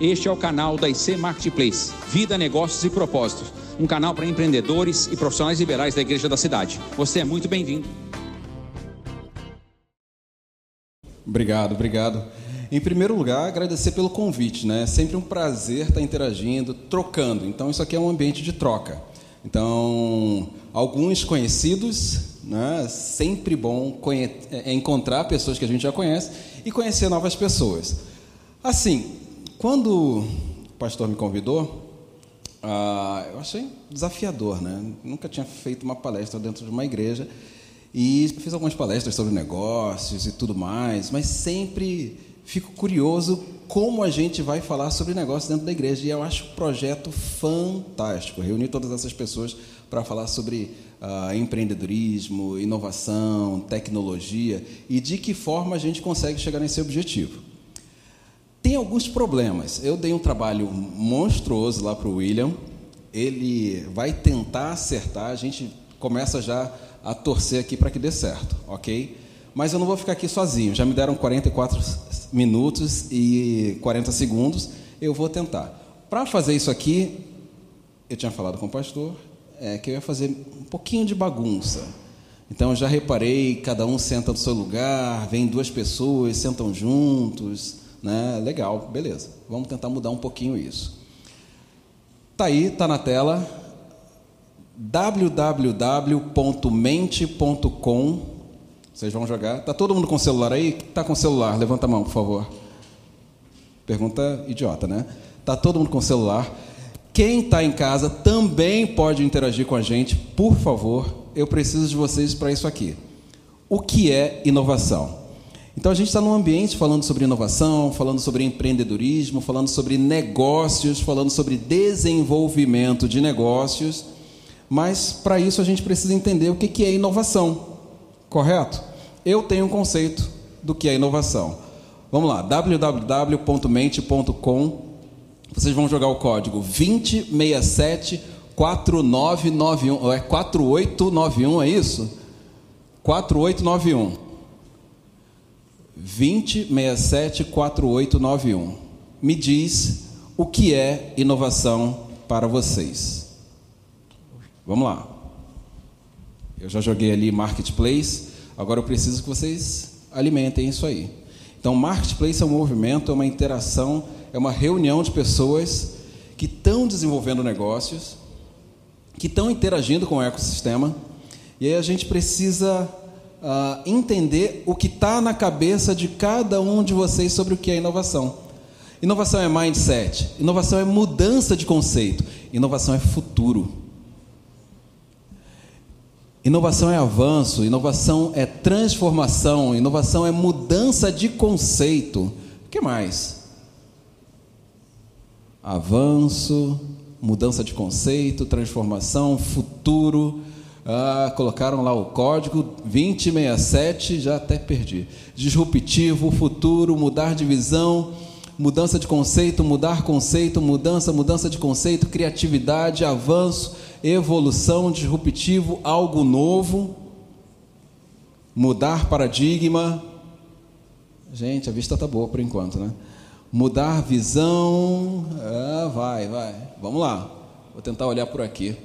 Este é o canal da IC Marketplace, Vida, Negócios e Propósitos, um canal para empreendedores e profissionais liberais da Igreja da Cidade. Você é muito bem-vindo. Obrigado, obrigado. Em primeiro lugar, agradecer pelo convite, né? É sempre um prazer estar interagindo, trocando. Então, isso aqui é um ambiente de troca. Então, alguns conhecidos, né? Sempre bom é, encontrar pessoas que a gente já conhece e conhecer novas pessoas. Assim, quando o pastor me convidou, ah, eu achei desafiador, né? Nunca tinha feito uma palestra dentro de uma igreja e fiz algumas palestras sobre negócios e tudo mais, mas sempre fico curioso como a gente vai falar sobre negócios dentro da igreja. E eu acho o projeto fantástico. Reunir todas essas pessoas para falar sobre uh, empreendedorismo, inovação, tecnologia e de que forma a gente consegue chegar nesse objetivo. Tem alguns problemas. Eu dei um trabalho monstruoso lá para o William. Ele vai tentar acertar. A gente começa já a torcer aqui para que dê certo, ok? Mas eu não vou ficar aqui sozinho. Já me deram 44 minutos e 40 segundos. Eu vou tentar. Para fazer isso aqui, eu tinha falado com o pastor é, que eu ia fazer um pouquinho de bagunça. Então, eu já reparei, cada um senta no seu lugar, vem duas pessoas, sentam juntos, né? Legal, beleza. Vamos tentar mudar um pouquinho isso. Tá aí, tá na tela www.mente.com. Vocês vão jogar. Tá todo mundo com celular aí? Tá com celular? Levanta a mão, por favor. Pergunta idiota, né? Tá todo mundo com celular? Quem está em casa também pode interagir com a gente, por favor. Eu preciso de vocês para isso aqui. O que é inovação? Então a gente está num ambiente falando sobre inovação, falando sobre empreendedorismo, falando sobre negócios, falando sobre desenvolvimento de negócios. Mas para isso a gente precisa entender o que é inovação, correto? Eu tenho um conceito do que é inovação. Vamos lá, www.mente.com. Vocês vão jogar o código 2067 4991, é 4891, é isso? 4891. 2067 4891. Me diz o que é inovação para vocês. Vamos lá. Eu já joguei ali marketplace, agora eu preciso que vocês alimentem isso aí. Então, marketplace é um movimento, é uma interação, é uma reunião de pessoas que estão desenvolvendo negócios, que estão interagindo com o ecossistema, e aí a gente precisa uh, entender o que está na cabeça de cada um de vocês sobre o que é inovação. Inovação é mindset, inovação é mudança de conceito, inovação é futuro. Inovação é avanço, inovação é transformação, inovação é mudança de conceito. O que mais? Avanço, mudança de conceito, transformação, futuro. Ah, colocaram lá o código 2067, já até perdi. Disruptivo, futuro, mudar de visão, mudança de conceito, mudar conceito, mudança, mudança de conceito, criatividade, avanço evolução, disruptivo, algo novo, mudar paradigma. Gente, a vista está boa por enquanto, né? Mudar visão. Ah, vai, vai. Vamos lá. Vou tentar olhar por aqui.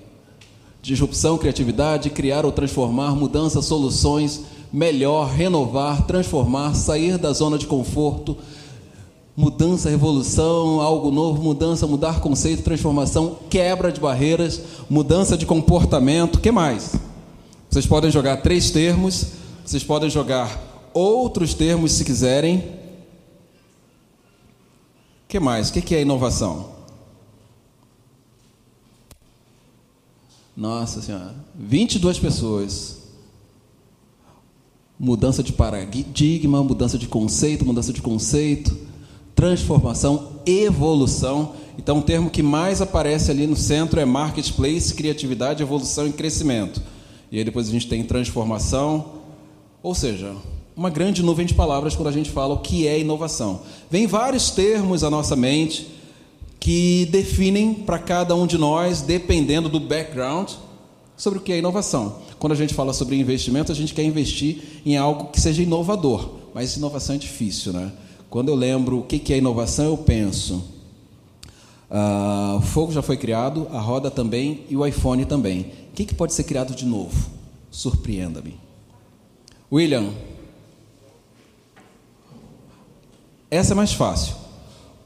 Disrupção, criatividade, criar ou transformar, mudança, soluções, melhor, renovar, transformar, sair da zona de conforto, mudança, revolução, algo novo, mudança, mudar conceito, transformação, quebra de barreiras, mudança de comportamento, que mais? Vocês podem jogar três termos, vocês podem jogar outros termos se quiserem. que mais? O que é inovação? Nossa Senhora, 22 pessoas. Mudança de paradigma, mudança de conceito, mudança de conceito transformação, evolução. Então, o termo que mais aparece ali no centro é marketplace, criatividade, evolução e crescimento. E aí depois a gente tem transformação, ou seja, uma grande nuvem de palavras quando a gente fala o que é inovação. Vem vários termos à nossa mente que definem para cada um de nós, dependendo do background, sobre o que é inovação. Quando a gente fala sobre investimento, a gente quer investir em algo que seja inovador, mas inovação é difícil, né? Quando eu lembro o que é inovação, eu penso Uh, o fogo já foi criado, a roda também e o iPhone também. O que pode ser criado de novo? Surpreenda-me. William, essa é mais fácil.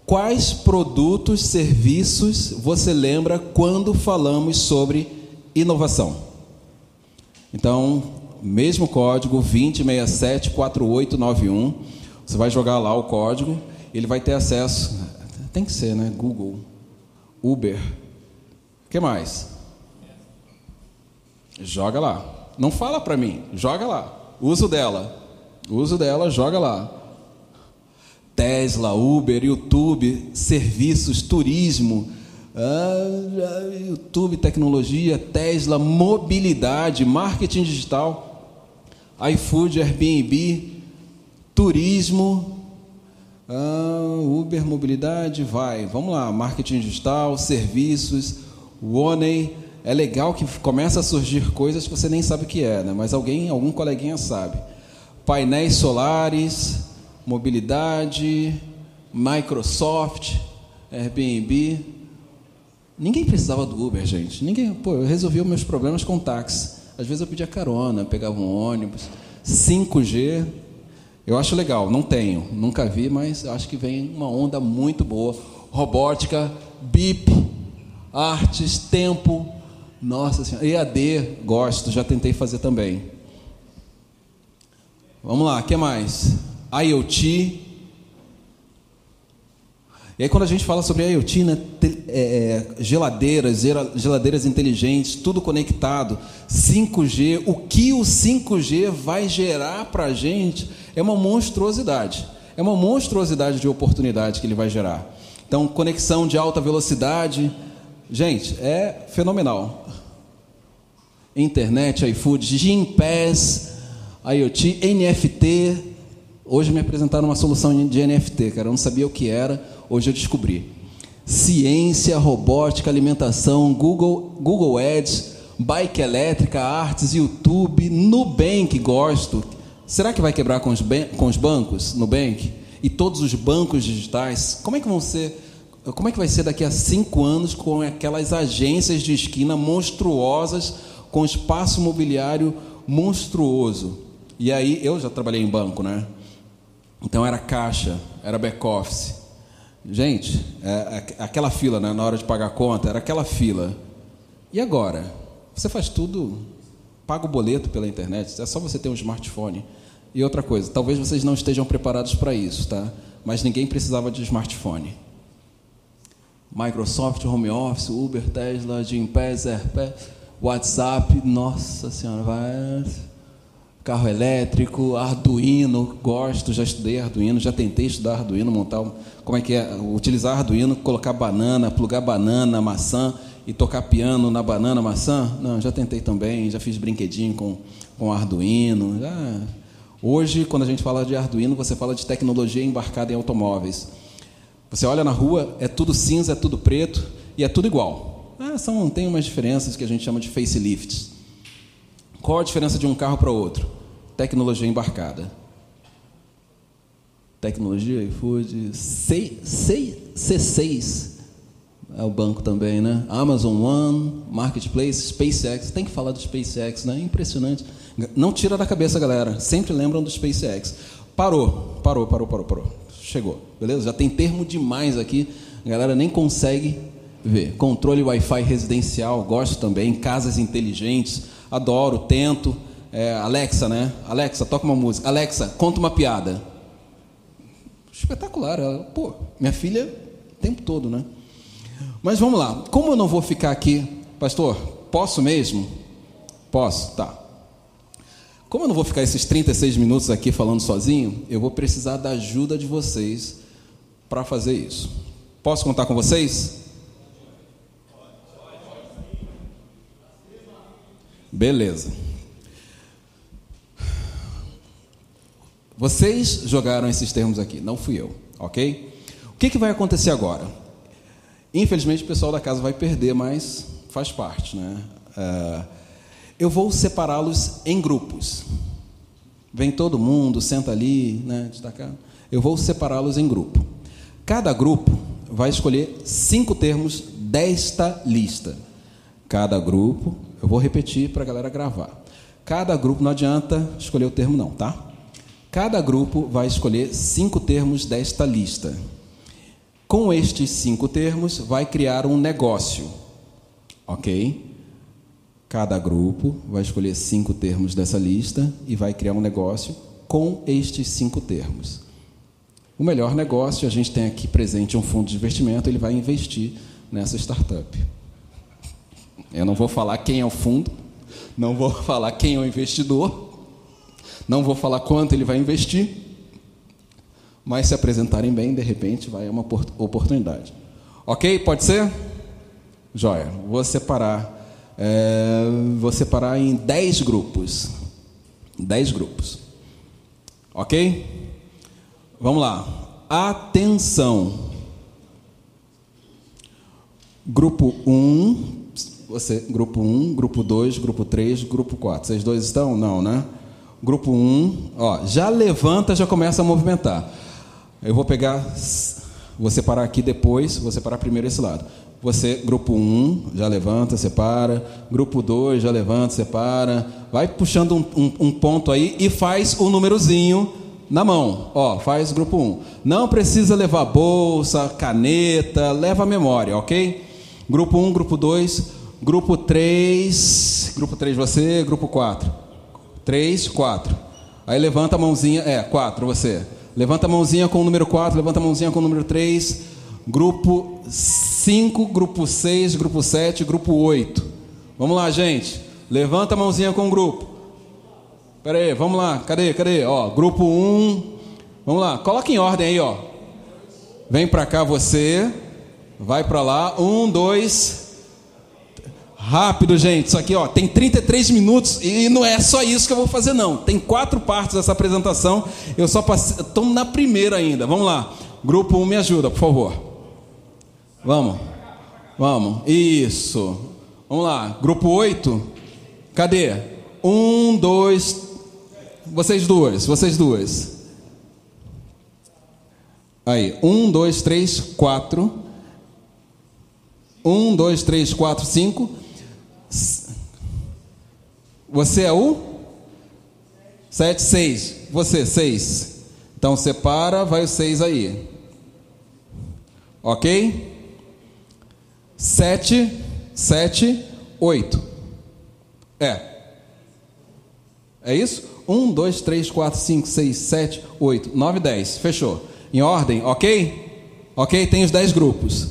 Quais produtos, serviços você lembra quando falamos sobre inovação? Então, mesmo código 20674891, você vai jogar lá o código, ele vai ter acesso, tem que ser, né? Google, Uber. O que mais? Joga lá. Não fala para mim, joga lá. Uso dela. Uso dela, joga lá. Tesla, Uber, YouTube, serviços, turismo, ah, YouTube, tecnologia, Tesla, mobilidade, marketing digital, iFood, Airbnb, turismo, ah, Uber, mobilidade, vai, vamos lá, marketing digital, serviços, Oney, é legal que começa a surgir coisas que você nem sabe o que é, né? mas alguém, algum coleguinha sabe. Painéis solares, mobilidade, Microsoft, Airbnb. Ninguém precisava do Uber, gente. Ninguém, pô, eu resolvi os meus problemas com táxi. Às vezes eu pedia carona, pegava um ônibus. 5G, eu acho legal, não tenho, nunca vi, mas acho que vem uma onda muito boa. Robótica, BIP, artes, tempo. Nossa senhora, EAD, gosto, já tentei fazer também. Vamos lá, o que mais? IoT. E aí quando a gente fala sobre IoT, né, é, é geladeiras, geladeiras inteligentes, tudo conectado, 5G, o que o 5G vai gerar para a gente é uma monstruosidade. É uma monstruosidade de oportunidade que ele vai gerar. Então, conexão de alta velocidade, gente, é fenomenal. Internet, iFood, Gympass, IoT, NFT, Hoje me apresentaram uma solução de NFT, cara. Eu não sabia o que era, hoje eu descobri. Ciência, robótica, alimentação, Google, Google Ads, bike elétrica, artes, YouTube, Nubank, gosto. Será que vai quebrar com os, com os bancos, Nubank? E todos os bancos digitais? Como é que vão ser? Como é que vai ser daqui a cinco anos com aquelas agências de esquina monstruosas, com espaço mobiliário monstruoso? E aí, eu já trabalhei em banco, né? Então era caixa, era back-office. Gente, é, é, aquela fila né, na hora de pagar a conta, era aquela fila. E agora? Você faz tudo, paga o boleto pela internet, é só você ter um smartphone. E outra coisa, talvez vocês não estejam preparados para isso, tá? Mas ninguém precisava de smartphone. Microsoft, Home Office, Uber, Tesla, Gympass, AirPass, WhatsApp, nossa senhora, vai carro elétrico, Arduino, gosto, já estudei Arduino, já tentei estudar Arduino, montar, como é que é, utilizar Arduino, colocar banana, plugar banana, maçã e tocar piano na banana, maçã? Não, já tentei também, já fiz brinquedinho com, com Arduino. Já... Hoje, quando a gente fala de Arduino, você fala de tecnologia embarcada em automóveis. Você olha na rua, é tudo cinza, é tudo preto e é tudo igual. Ah, são, tem umas diferenças que a gente chama de facelifts. Qual a diferença de um carro para outro? Tecnologia embarcada. Tecnologia, iFood, C, C, C6 é o banco também, né? Amazon One, Marketplace, SpaceX. Tem que falar do SpaceX, né? Impressionante. Não tira da cabeça, galera. Sempre lembram do SpaceX. Parou, parou, parou, parou, parou. Chegou, beleza? Já tem termo demais aqui. A galera nem consegue ver. Controle Wi-Fi residencial, gosto também. Casas inteligentes, adoro, tento é, Alexa, né? Alexa, toca uma música. Alexa, conta uma piada. Espetacular. Ela, pô, minha filha, o tempo todo, né? Mas vamos lá. Como eu não vou ficar aqui, pastor, posso mesmo? Posso, tá. Como eu não vou ficar esses 36 minutos aqui falando sozinho, eu vou precisar da ajuda de vocês para fazer isso. Posso contar com vocês? Beleza. Vocês jogaram esses termos aqui, não fui eu, ok? O que, que vai acontecer agora? Infelizmente o pessoal da casa vai perder, mas faz parte, né? Uh, eu vou separá-los em grupos. Vem todo mundo, senta ali, né? Eu vou separá-los em grupo. Cada grupo vai escolher cinco termos desta lista. Cada grupo, eu vou repetir para a galera gravar. Cada grupo, não adianta escolher o termo, não, tá? Cada grupo vai escolher cinco termos desta lista. Com estes cinco termos, vai criar um negócio, ok? Cada grupo vai escolher cinco termos dessa lista e vai criar um negócio com estes cinco termos. O melhor negócio, a gente tem aqui presente um fundo de investimento, ele vai investir nessa startup. Eu não vou falar quem é o fundo, não vou falar quem é o investidor, não vou falar quanto ele vai investir, mas se apresentarem bem, de repente vai uma oportunidade. Ok? Pode ser? Joia. Vou separar, é, vou separar em 10 grupos. 10 grupos. Ok? Vamos lá. Atenção. Grupo 1, um, você, grupo 1, um, grupo 2, grupo 3, grupo 4. Vocês dois estão? Não, né? Grupo 1, um, ó, já levanta, já começa a movimentar. Eu vou pegar, vou separar aqui depois, vou separar primeiro esse lado. Você, grupo 1, já levanta, separa. Grupo 2, já levanta, separa. Vai puxando um, um, um ponto aí e faz o númerozinho na mão. Ó, faz grupo 1. Não precisa levar bolsa, caneta, leva a memória, ok? Grupo 1, grupo 2, grupo 3, grupo 3 você, grupo 4. 3, 4. Aí levanta a mãozinha, é, 4 você. Levanta a mãozinha com o número 4, levanta a mãozinha com o número 3. Grupo 5, grupo 6, grupo 7, grupo 8. Vamos lá, gente. Levanta a mãozinha com o grupo. Pera aí, vamos lá. Cadê? Cadê? Ó, grupo 1. Um. Vamos lá. Coloca em ordem aí, ó. Vem para cá você. Vai para lá. Um, dois. Rápido, gente. Isso aqui, ó, tem 33 minutos e não é só isso que eu vou fazer não. Tem quatro partes dessa apresentação. Eu só passei, estou na primeira ainda. Vamos lá. Grupo 1, um, me ajuda, por favor. Vamos. Vamos. Isso. Vamos lá. Grupo 8. Cadê? Um, dois, vocês duas, vocês duas. Aí, um, dois, três, quatro. Um, dois, três, quatro, cinco. Você é o? Sete, seis. Você, seis. Então separa, vai o seis aí. Ok? Sete, sete, oito. É. É isso? 1, 2, 3, 4, 5, 6, 7, 8, 9, 10. Fechou. Em ordem, ok? Ok? Tem os 10 grupos.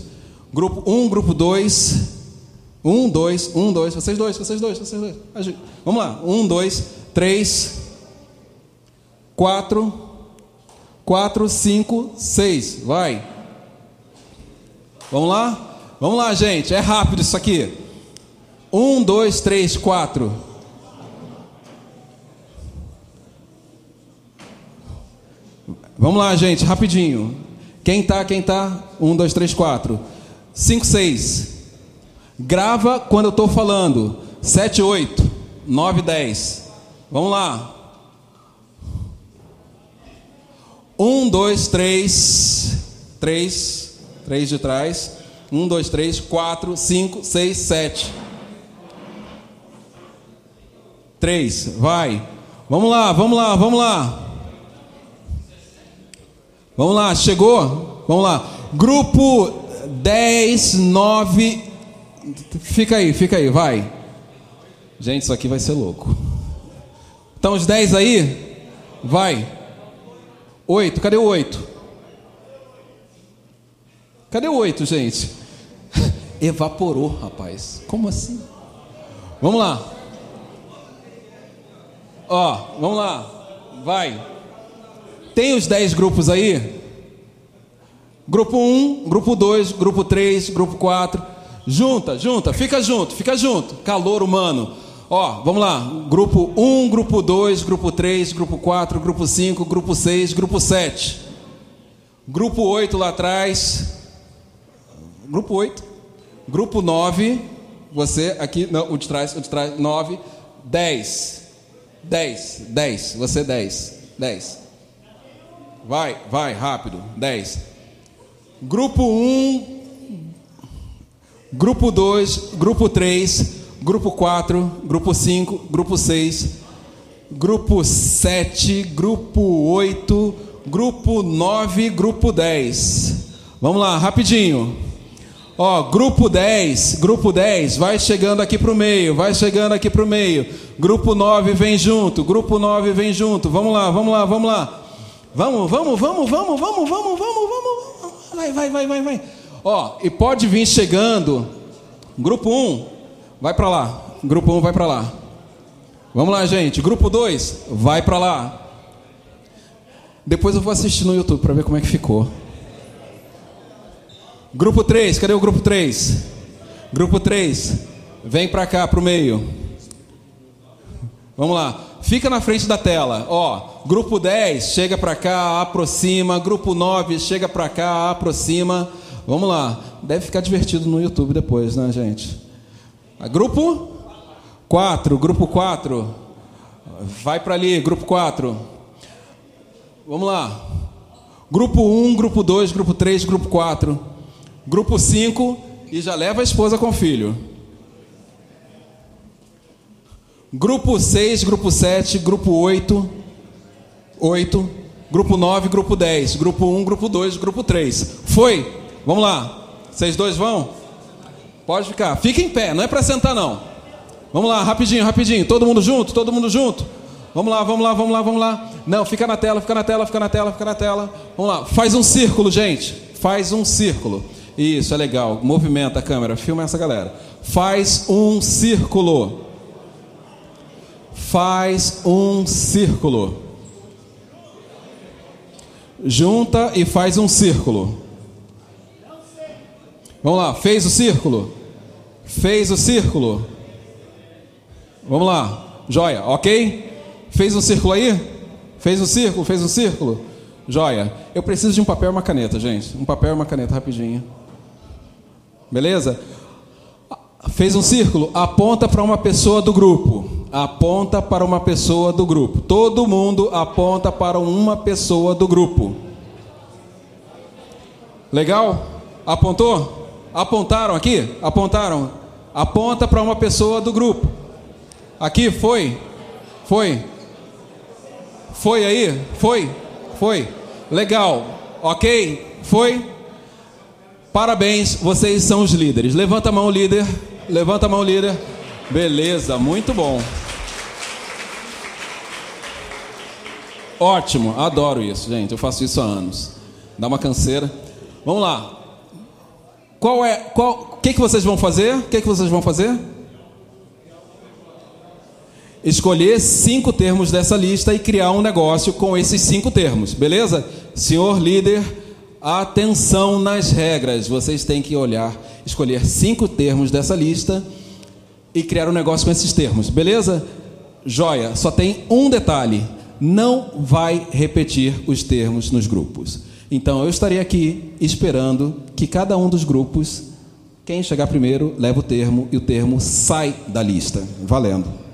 Grupo 1, grupo 2. 1, 2, 1, 2. Vocês dois, vocês dois, vocês dois. Vamos lá. 1, 2, 3, 4, 4, 5, 6. Vai. Vamos lá? Vamos lá, gente. É rápido isso aqui. 1, 2, 3, 4. Vamos lá, gente, rapidinho. Quem tá, quem tá? Um, dois, três, quatro. Cinco, seis. Grava quando eu estou falando. Sete, oito. Nove, dez. Vamos lá. Um, dois, três. Três. Três de trás. Um, dois, três, quatro, cinco, seis, sete. Três. Vai. Vamos lá, vamos lá, vamos lá. Vamos lá, chegou? Vamos lá. Grupo 10, 9. Fica aí, fica aí, vai. Gente, isso aqui vai ser louco. Então, os 10 aí? Vai. 8, cadê o 8? Cadê o 8, gente? Evaporou, rapaz. Como assim? Vamos lá. Ó, vamos lá. Vai. Tem os 10 grupos aí? Grupo 1, grupo 2, grupo 3, grupo 4. Junta, junta, fica junto, fica junto. Calor humano. Ó, vamos lá. Grupo 1, grupo 2, grupo 3, grupo 4, grupo 5, grupo 6, grupo 7. Grupo 8 lá atrás. Grupo 8. Grupo 9. Você aqui, não, o de trás, o de trás, 9. 10. 10, 10. Você 10. 10. Vai, vai, rápido. 10. Grupo 1, Grupo 2, Grupo 3, Grupo 4, Grupo 5, Grupo 6, Grupo 7, Grupo 8, Grupo 9, Grupo 10. Vamos lá, rapidinho. Ó, grupo 10, grupo 10, vai chegando aqui para o meio, vai chegando aqui para o meio. Grupo 9 vem junto, grupo 9 vem junto. Vamos lá, vamos lá, vamos lá. Vamos, vamos, vamos, vamos, vamos, vamos, vamos, vamos. Vai, vai, vai, vai, vai. Ó, e pode vir chegando. Grupo 1, vai para lá. Grupo 1 vai para lá. Vamos lá, gente. Grupo 2, vai para lá. Depois eu vou assistir no YouTube para ver como é que ficou. Grupo 3, cadê o grupo 3? Grupo 3, vem para cá para o meio. Vamos lá. Fica na frente da tela. Ó, grupo 10, chega para cá, aproxima. Grupo 9, chega para cá, aproxima. Vamos lá. Deve ficar divertido no YouTube depois, né, gente? Grupo 4, grupo 4. Vai para ali, grupo 4. Vamos lá. Grupo 1, grupo 2, grupo 3, grupo 4. Grupo 5 e já leva a esposa com o filho. Grupo 6, grupo 7, grupo 8, 8, grupo 9, grupo 10, grupo 1, grupo 2, grupo 3. Foi? Vamos lá. Vocês dois vão? Pode ficar. Fica em pé, não é para sentar não. Vamos lá, rapidinho, rapidinho. Todo mundo junto? Todo mundo junto? Vamos lá, vamos lá, vamos lá, vamos lá. Não, fica na tela, fica na tela, fica na tela, fica na tela. Vamos lá. Faz um círculo, gente. Faz um círculo. Isso, é legal. Movimenta a câmera, filma essa galera. Faz um círculo. Faz um círculo. Junta e faz um círculo. Vamos lá, fez o círculo? Fez o círculo? Vamos lá, joia, ok? Fez um círculo aí? Fez um círculo? Fez um círculo? Joia. Eu preciso de um papel e uma caneta, gente. Um papel e uma caneta rapidinho. Beleza? Fez um círculo, aponta para uma pessoa do grupo. Aponta para uma pessoa do grupo. Todo mundo aponta para uma pessoa do grupo. Legal? Apontou? Apontaram aqui? Apontaram? Aponta para uma pessoa do grupo. Aqui foi? Foi? Foi aí? Foi? Foi? Legal. Ok? Foi? Parabéns, vocês são os líderes. Levanta a mão, líder. Levanta a mão, líder. Beleza, muito bom. Ótimo, adoro isso, gente. Eu faço isso há anos. Dá uma canseira. Vamos lá. Qual é, qual, o que que vocês vão fazer? O que que vocês vão fazer? Escolher cinco termos dessa lista e criar um negócio com esses cinco termos, beleza? Senhor líder, Atenção nas regras, vocês têm que olhar, escolher cinco termos dessa lista e criar um negócio com esses termos, beleza? Joia, só tem um detalhe: não vai repetir os termos nos grupos. Então eu estarei aqui esperando que cada um dos grupos, quem chegar primeiro, leva o termo e o termo sai da lista. Valendo.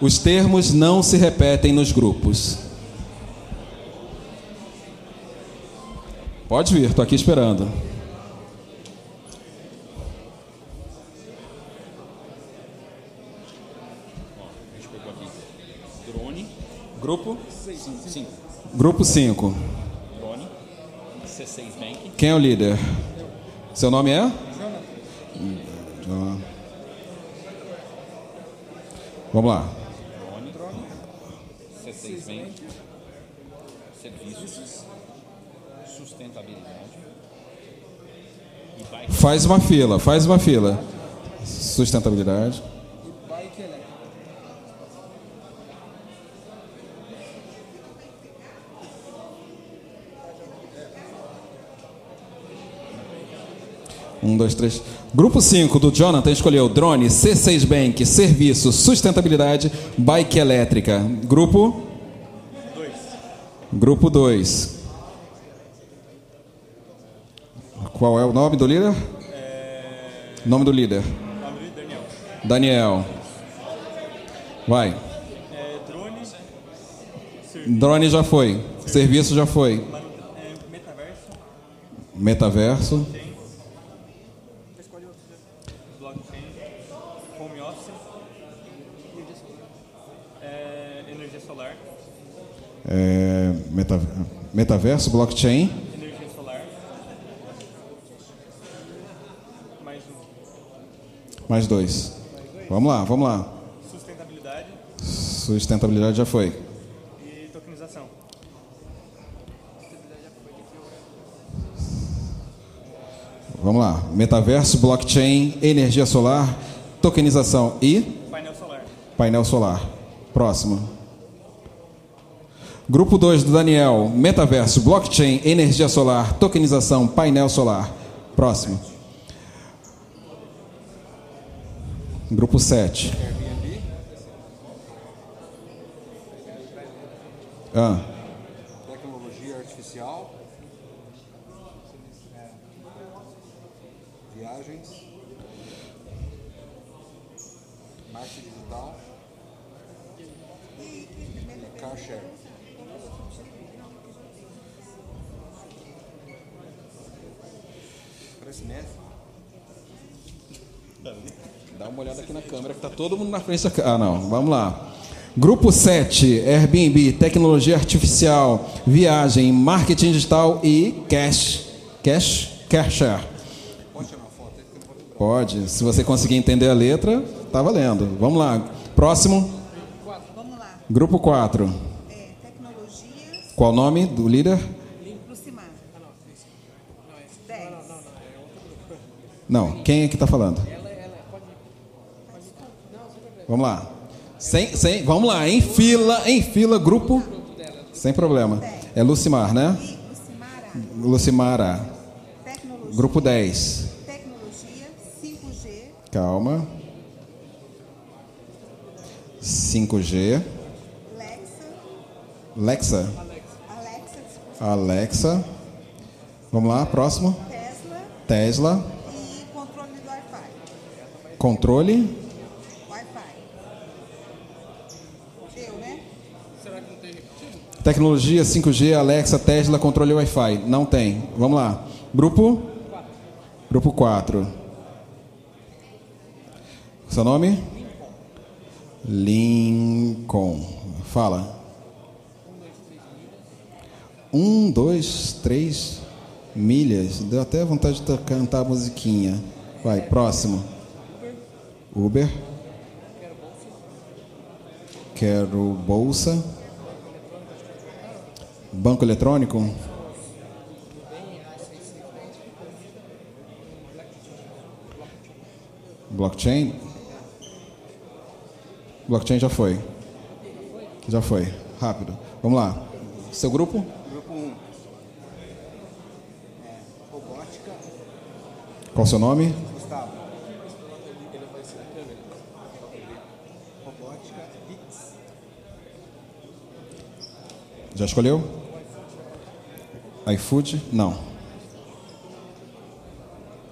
Os termos não se repetem nos grupos. Pode vir, estou aqui esperando. Drone. Grupo? 5. Grupo 5. Drone. C6 Bank. Quem é o líder? Seu nome é? Jonathan. Vamos lá. serviços, sustentabilidade. Faz uma fila, faz uma fila. Sustentabilidade. Um, dois, três. Grupo 5 do Jonathan escolheu drone, C6 Bank, serviço, sustentabilidade, bike elétrica. Grupo Grupo 2. Qual é o nome do líder? É... Nome do líder. Daniel. Daniel. Vai. É, drone, Drone já foi. Serviço já foi. É, metaverso, Metaverso. blockchain, home office, é, energia solar, é, meta- metaverso, blockchain. energia solar, mais um, Mais dois. Vamos lá, vamos lá. sustentabilidade Sustentabilidade já foi. e tokenização. Vamos lá. Metaverso, blockchain, energia solar, tokenização e Painel solar. painel solar. Próximo. Grupo 2 do Daniel. Metaverso, blockchain, energia solar, tokenização, painel solar. Próximo. Grupo 7. Ah, Tecnologia artificial. Viagens. Marketing digital. E car share. Parece Messi. Dá uma olhada aqui na câmera que tá todo mundo na frente da. Ah, não. Vamos lá. Grupo 7, Airbnb, tecnologia artificial, viagem, marketing digital e cash. Cash? Cash share. Pode. Se você conseguir entender a letra, tá valendo. Vamos lá. Próximo. Vamos lá. Grupo 4. É, tecnologias, Qual o nome do líder? Lucimar. 10. Não, quem é que está falando? Vamos lá. Sem, sem, vamos lá, em fila, em fila, grupo. Sem problema. É Lucimar, né? Lucimara, Grupo 10. tecnologia, 5G, Calma. 5G. Lexa, Lexa. Alexa. Vamos lá, próximo. Tesla Tesla. e controle do Wi-Fi. Controle. Wi-Fi. Deu, né? Tecnologia 5G, Alexa, Tesla, controle Wi-Fi. Não tem. Vamos lá. Grupo? Grupo 4. Seu nome? Lincoln. Fala. Um, dois, três milhas. Deu até vontade de cantar a musiquinha. Vai, próximo. Uber. Quero bolsa. Banco eletrônico? Blockchain? Blockchain já foi. Já foi. Rápido. Vamos lá. Seu grupo? Grupo 1. É, robótica. Qual o seu nome? Gustavo. Robótica. Pix. Já escolheu? iFood? Não.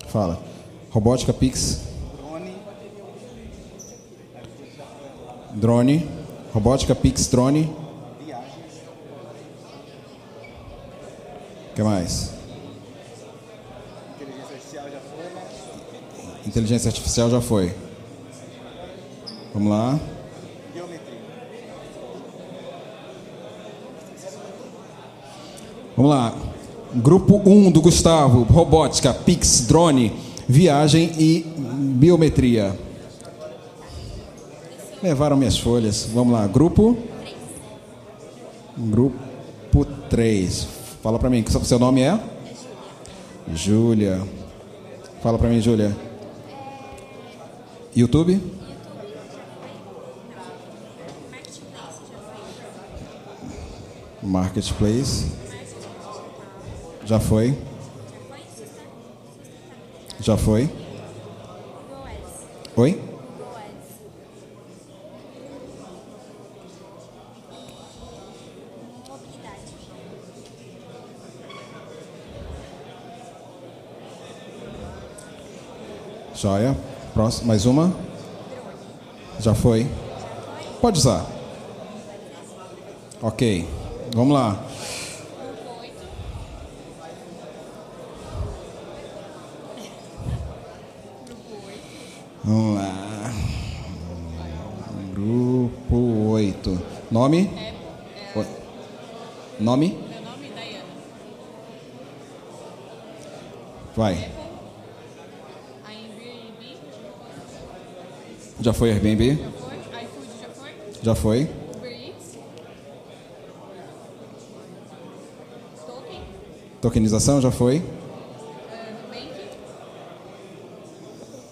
Fala. Robótica Pix. Drone. Robótica Pix Drone. O que mais? Inteligência artificial já foi. Inteligência artificial já foi. Vamos lá. Biometria. Vamos lá. Grupo 1 do Gustavo, robótica, Pix, drone, viagem e biometria. Levaram minhas folhas. Vamos lá. Grupo? Grupo 3. Fala pra mim, seu nome é? Júlia. Fala pra mim, Júlia. YouTube? Marketplace. Já foi. Já foi. Oi? Joia. Próximo. Mais uma? Já foi. Pode usar. Ok. Vamos lá. Vamos lá. Grupo 8. Nome? Oi. Nome? Meu nome é Dayana. Vai. Já foi Airbnb? já foi. iFood já foi. Já foi. Uber Eats. Token. Tokenização? Já foi. eh, Nubank.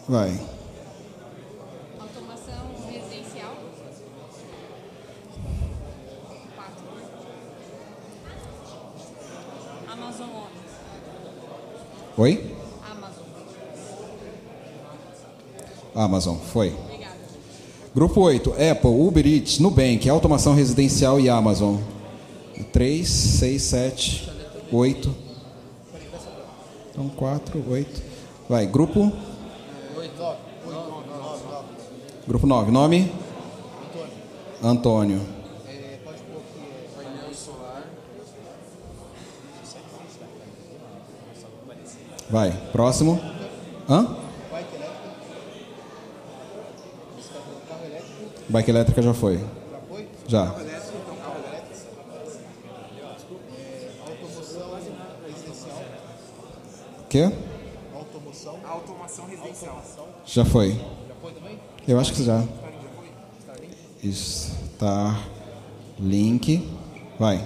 Vai. Automação residencial. Quatro. Amazon On. Oi? Amazon. Amazon. Foi. Obrigada. Grupo 8. Apple, Uber Eats, Nubank, Automação Residencial e Amazon. 3, 6, 7, 8. Então, 4, 8. Vai. Grupo? Grupo 9. Nome? Antônio. Vai. Próximo. Hã? Bike elétrica já foi. Já. O quê? Automação residencial. Já foi. Eu acho que já. Starlink. Vai.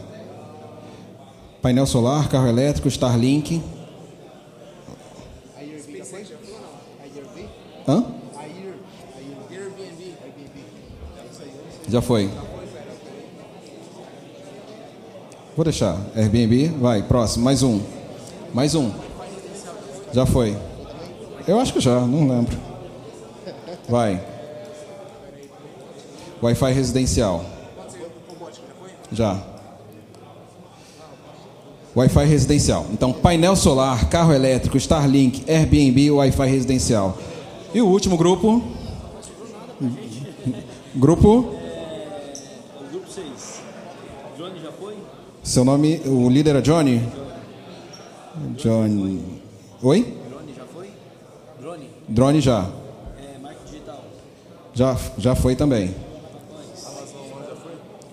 Painel solar, carro elétrico, Starlink. Hã? Já foi. Vou deixar. Airbnb, vai, próximo, mais um. Mais um. Já foi. Eu acho que já, não lembro. Vai. Wi-Fi residencial. Já. Wi-Fi residencial. Então, painel solar, carro elétrico, Starlink, Airbnb, Wi-Fi residencial. E o último grupo? Grupo? O grupo 6. Johnny já foi? Seu nome, o líder é Johnny? Johnny. Oi? Johnny já foi? Drone. Drone já. É, marketing digital. Já, já foi também.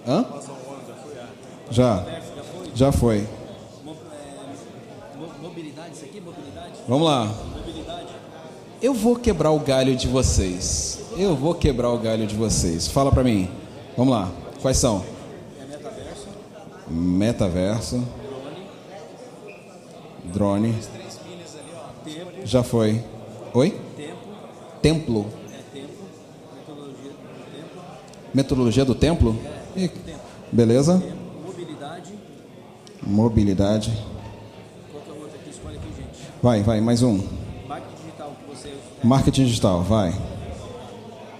Hã? Já. Já foi. É, mo- mobilidade, isso aqui? Mobilidade? Vamos lá. Mobilidade. Eu vou quebrar o galho de vocês. Eu vou quebrar o galho de vocês. Fala pra mim. Vamos lá. Quais são? Metaverso. Drone. Já foi. Oi? Templo. Metodologia do templo? Ih, Beleza. Mobilidade. Vai, vai, mais um. Marketing digital, vai. Então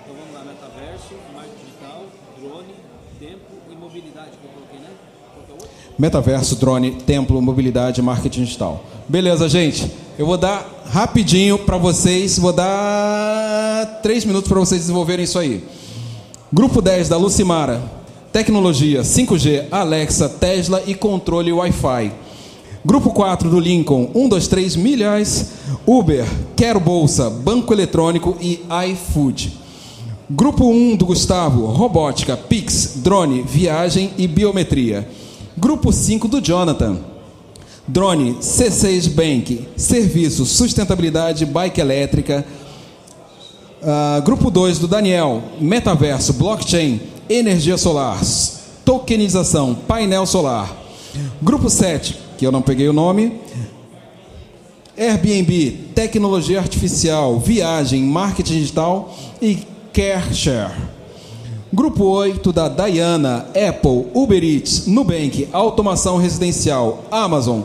vamos lá. Metaverso, marketing digital, drone, tempo e mobilidade que eu coloquei, né? Metaverso, drone, templo, mobilidade, marketing digital. Beleza, gente. Eu vou dar rapidinho para vocês, vou dar três minutos para vocês desenvolverem isso aí. Grupo 10 da Lucimara. Tecnologia 5G, Alexa, Tesla e controle Wi-Fi. Grupo 4 do Lincoln, 1, 2, 3 milhas, Uber, Quero Bolsa, Banco Eletrônico e iFood. Grupo 1 do Gustavo, robótica, Pix, drone, viagem e biometria. Grupo 5 do Jonathan, drone, C6 Bank, serviço, sustentabilidade, bike elétrica. Ah, grupo 2 do Daniel, metaverso, blockchain, energia solar, tokenização, painel solar. Grupo 7, que eu não peguei o nome, Airbnb, tecnologia artificial, viagem, marketing digital e CareShare. Grupo 8 da Diana, Apple, Uber Eats, Nubank, automação residencial, Amazon.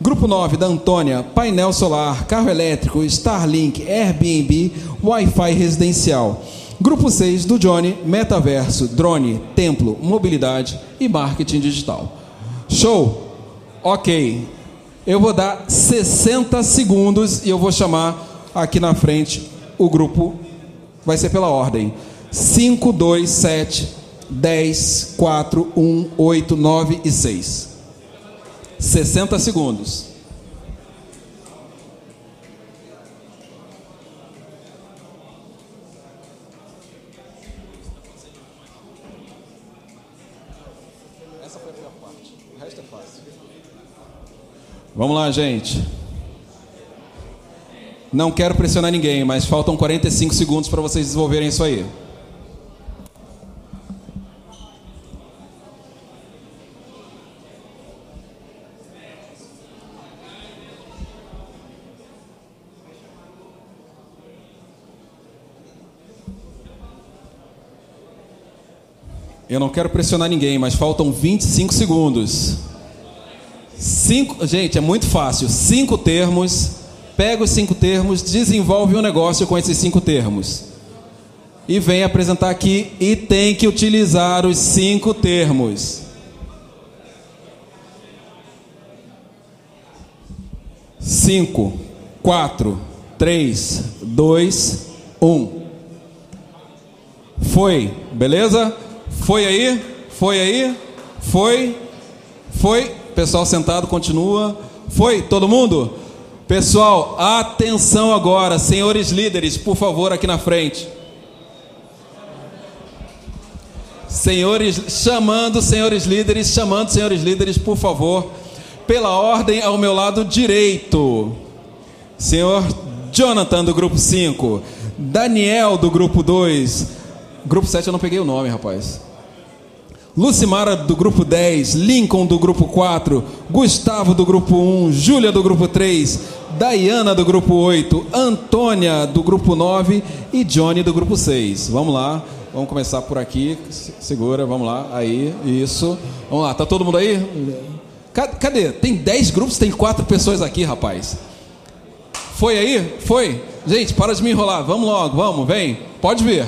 Grupo 9 da Antônia, painel solar, carro elétrico, Starlink, Airbnb, Wi-Fi residencial. Grupo 6 do Johnny, metaverso, drone, templo, mobilidade e marketing digital. Show? Ok. Eu vou dar 60 segundos e eu vou chamar aqui na frente o grupo. Vai ser pela ordem. 5, 2, 7, 10, 4, 1, 8, 9 e 6. 60 segundos. Essa foi a pior parte. O resto é fácil. Vamos lá, gente. Não quero pressionar ninguém, mas faltam 45 segundos para vocês desenvolverem isso aí. Eu não quero pressionar ninguém, mas faltam 25 segundos. Cinco, gente, é muito fácil. Cinco termos. Pega os cinco termos, desenvolve um negócio com esses cinco termos. E vem apresentar aqui e tem que utilizar os cinco termos. Cinco, quatro, três, dois, um. Foi, beleza? Foi aí? Foi aí? Foi? Foi? Pessoal sentado continua. Foi? Todo mundo? Pessoal, atenção agora, senhores líderes, por favor, aqui na frente. Senhores, chamando senhores líderes, chamando senhores líderes, por favor, pela ordem ao meu lado direito. Senhor Jonathan do grupo 5, Daniel do grupo 2, grupo 7 eu não peguei o nome, rapaz. Lucimara do grupo 10, Lincoln do grupo 4, Gustavo do grupo 1, Júlia do grupo 3, Dayana do grupo 8, Antônia do grupo 9 e Johnny do grupo 6. Vamos lá, vamos começar por aqui. Segura, vamos lá. Aí, isso. Vamos lá, tá todo mundo aí? Cadê? Tem 10 grupos, tem 4 pessoas aqui, rapaz. Foi aí? Foi? Gente, para de me enrolar. Vamos logo, vamos, vem. Pode vir.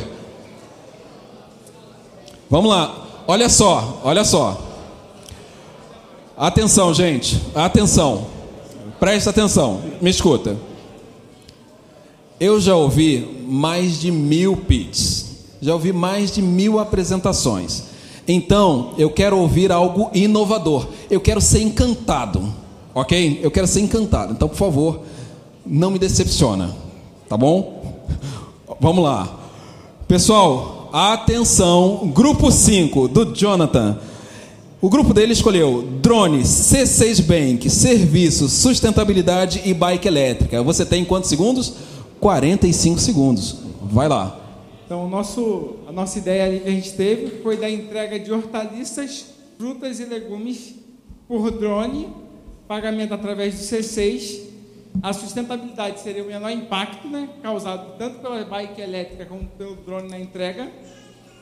Vamos lá. Olha só, olha só. Atenção, gente. Atenção. Presta atenção. Me escuta. Eu já ouvi mais de mil pits. Já ouvi mais de mil apresentações. Então, eu quero ouvir algo inovador. Eu quero ser encantado. Ok? Eu quero ser encantado. Então, por favor, não me decepciona. Tá bom? Vamos lá. Pessoal, Atenção, grupo 5 do Jonathan. O grupo dele escolheu drone, C6 Bank, serviço, sustentabilidade e bike elétrica. Você tem quantos segundos? 45 segundos. Vai lá. Então, nosso, a nossa ideia que a gente teve foi da entrega de hortaliças, frutas e legumes por drone, pagamento através do C6. A sustentabilidade seria o menor impacto, né, causado tanto pela bike elétrica como pelo drone na entrega.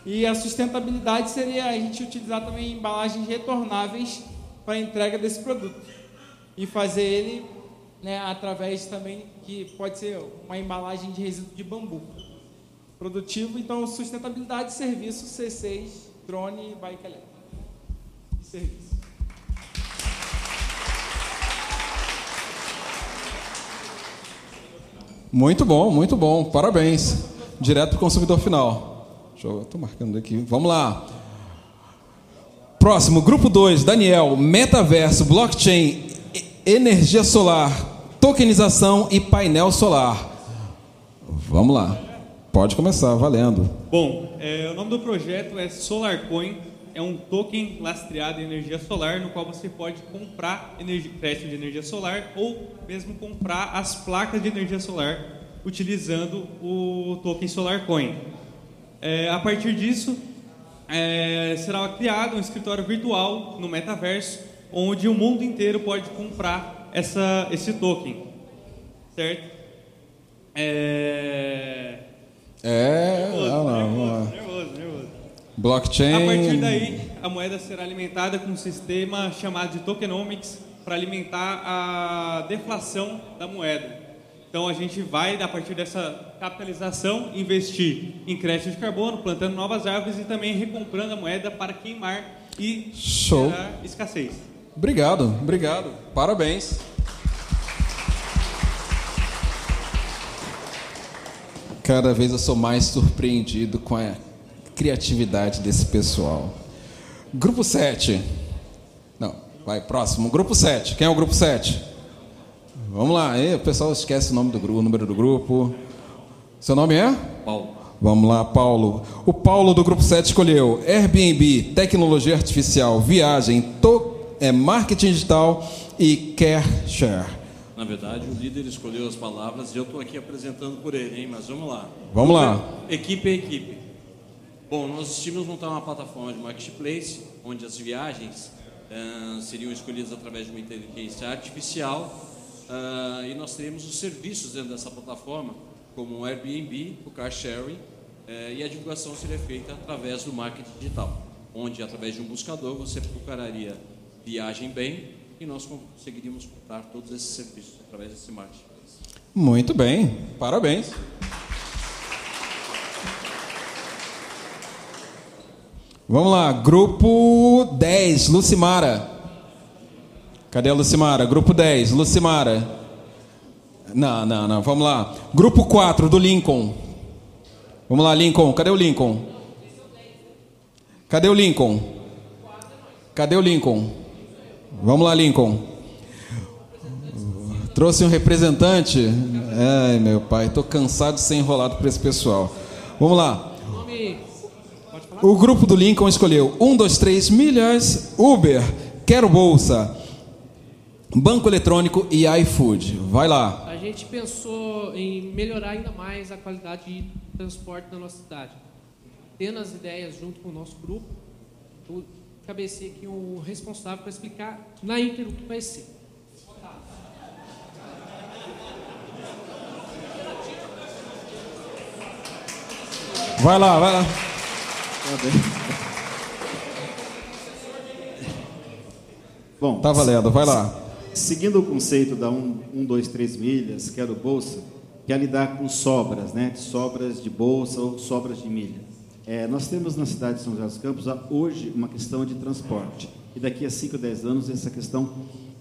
E a sustentabilidade seria a gente utilizar também embalagens retornáveis para a entrega desse produto e fazer ele né, através também que pode ser uma embalagem de resíduo de bambu produtivo. Então, sustentabilidade, serviço, C6, drone bike elétrica. Serviço. Muito bom, muito bom. Parabéns. Direto para o consumidor final. Deixa eu marcando aqui. Vamos lá. Próximo, grupo 2, Daniel, metaverso, blockchain, energia solar, tokenização e painel solar. Vamos lá. Pode começar, valendo. Bom, é, o nome do projeto é SolarCoin. É um token lastreado em energia solar, no qual você pode comprar energia, crédito de energia solar ou mesmo comprar as placas de energia solar utilizando o token SolarCoin. É, a partir disso, é, será criado um escritório virtual no metaverso, onde o mundo inteiro pode comprar essa, esse token, certo? É... É, Nervoso, vamos lá, nervoso, nervoso, nervoso. Blockchain. A partir daí, a moeda será alimentada com um sistema chamado de tokenomics para alimentar a deflação da moeda. Então a gente vai, a partir dessa capitalização, investir em crédito de carbono, plantando novas árvores e também recomprando a moeda para queimar e Show. gerar escassez. Obrigado, obrigado. Parabéns. Cada vez eu sou mais surpreendido com a criatividade desse pessoal. Grupo 7. Não, vai, próximo. Grupo 7. Quem é o grupo 7? Vamos lá. Aí, o pessoal esquece o nome do grupo, o número do grupo. Seu nome é? Paulo. Vamos lá, Paulo. O Paulo do grupo 7 escolheu Airbnb, tecnologia artificial, viagem, é, marketing digital e care share. Na verdade, o líder escolheu as palavras e eu estou aqui apresentando por ele, hein? Mas vamos lá. Vamos lá. Equipe é equipe. Bom, nós decidimos montar uma plataforma de marketplace onde as viagens ah, seriam escolhidas através de uma inteligência artificial ah, e nós teremos os serviços dentro dessa plataforma, como o Airbnb, o car sharing eh, e a divulgação seria feita através do marketing digital, onde através de um buscador você procuraria viagem bem e nós conseguiríamos comprar todos esses serviços através desse marketplace. Muito bem, parabéns. Vamos lá, grupo 10, Lucimara. Cadê a Lucimara? Grupo 10, Lucimara. Não, não, não, vamos lá. Grupo 4 do Lincoln. Vamos lá, Lincoln. Cadê o Lincoln? Cadê o Lincoln? Cadê o Lincoln? Vamos lá, Lincoln. Trouxe um representante. Ai, meu pai, estou cansado de ser enrolado por esse pessoal. Vamos lá. O grupo do Lincoln escolheu 1, 2, 3 milhas, Uber, Quero Bolsa, Banco Eletrônico e iFood. Vai lá. A gente pensou em melhorar ainda mais a qualidade de transporte na nossa cidade. Tendo as ideias junto com o nosso grupo, eu cabecei aqui o responsável para explicar na íntegra o que vai ser. Vai lá, vai lá. Bom, Tá valendo, vai lá. Seguindo o conceito da 1, 2, 3 milhas, quero bolsa, que é lidar com sobras, né? Sobras de bolsa ou sobras de milha. É, nós temos na cidade de São José dos Campos ah, hoje uma questão de transporte. E daqui a 5, 10 anos essa questão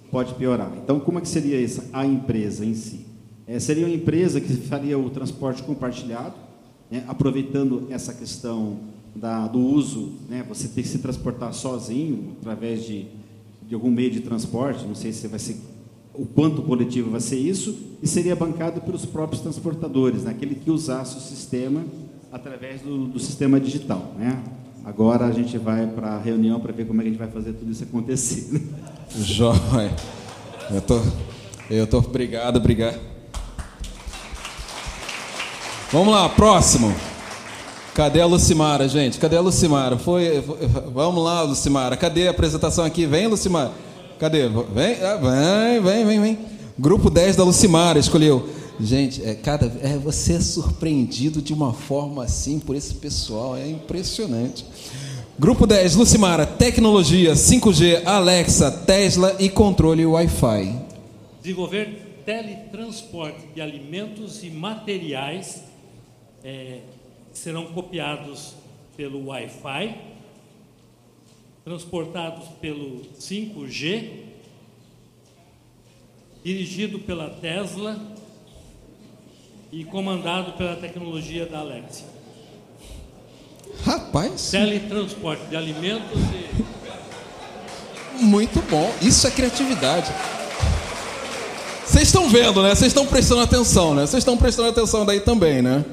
pode piorar. Então, como é que seria essa a empresa em si? É, seria uma empresa que faria o transporte compartilhado, né? aproveitando essa questão da, do uso, né? você ter que se transportar sozinho através de, de algum meio de transporte, não sei se vai ser o quanto coletivo vai ser isso, e seria bancado pelos próprios transportadores, né? aquele que usasse o sistema através do, do sistema digital. Né? Agora a gente vai para a reunião para ver como é que a gente vai fazer tudo isso acontecer. né? Jóia. Eu tô, eu tô, obrigado, obrigado. Vamos lá, próximo. Cadê a Lucimara, gente? Cadê a Lucimara? Foi, foi- vamos lá, Lucimara. Cadê a apresentação aqui? Vem, Lucimara. Cadê? Vem, ah, vem, vem, vem, vem. Grupo 10 da Lucimara escolheu. Gente, é, cada, é, você é surpreendido de uma forma assim por esse pessoal, é impressionante. Grupo 10, Lucimara, tecnologia, 5G, Alexa, Tesla e controle Wi-Fi. Desenvolver teletransporte de alimentos e materiais eh, serão copiados pelo Wi-Fi, transportados pelo 5G, dirigido pela Tesla e comandado pela tecnologia da Alexa. Rapaz, Teletransporte de alimentos e muito bom. Isso é criatividade. Vocês estão vendo, né? Vocês estão prestando atenção, né? Vocês estão prestando atenção daí também, né?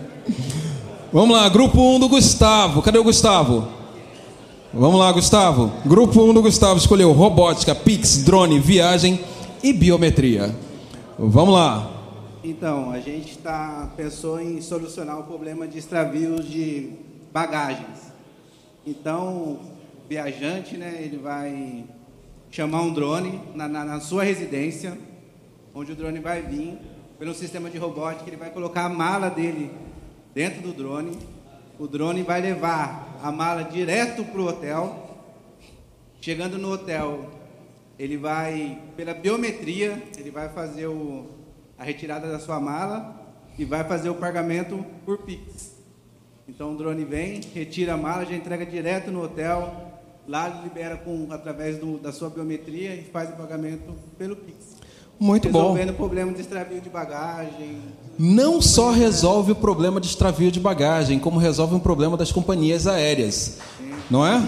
Vamos lá, grupo 1 do Gustavo. Cadê o Gustavo? Vamos lá, Gustavo. Grupo 1 do Gustavo escolheu robótica, Pix, drone, viagem e biometria. Vamos lá. Então, a gente tá, pensou em solucionar o problema de extravios de bagagens. Então, o viajante, né, ele vai chamar um drone na, na, na sua residência, onde o drone vai vir pelo sistema de robótica, ele vai colocar a mala dele dentro do drone, o drone vai levar a mala direto para o hotel. Chegando no hotel, ele vai, pela biometria, ele vai fazer o, a retirada da sua mala e vai fazer o pagamento por Pix. Então o drone vem, retira a mala, já entrega direto no hotel, lá ele libera com, através do, da sua biometria e faz o pagamento pelo Pix. Muito bom. resolvendo o problema de extravio de bagagem. Não só resolve o problema de extravio de bagagem, como resolve um problema das companhias aéreas. Não é?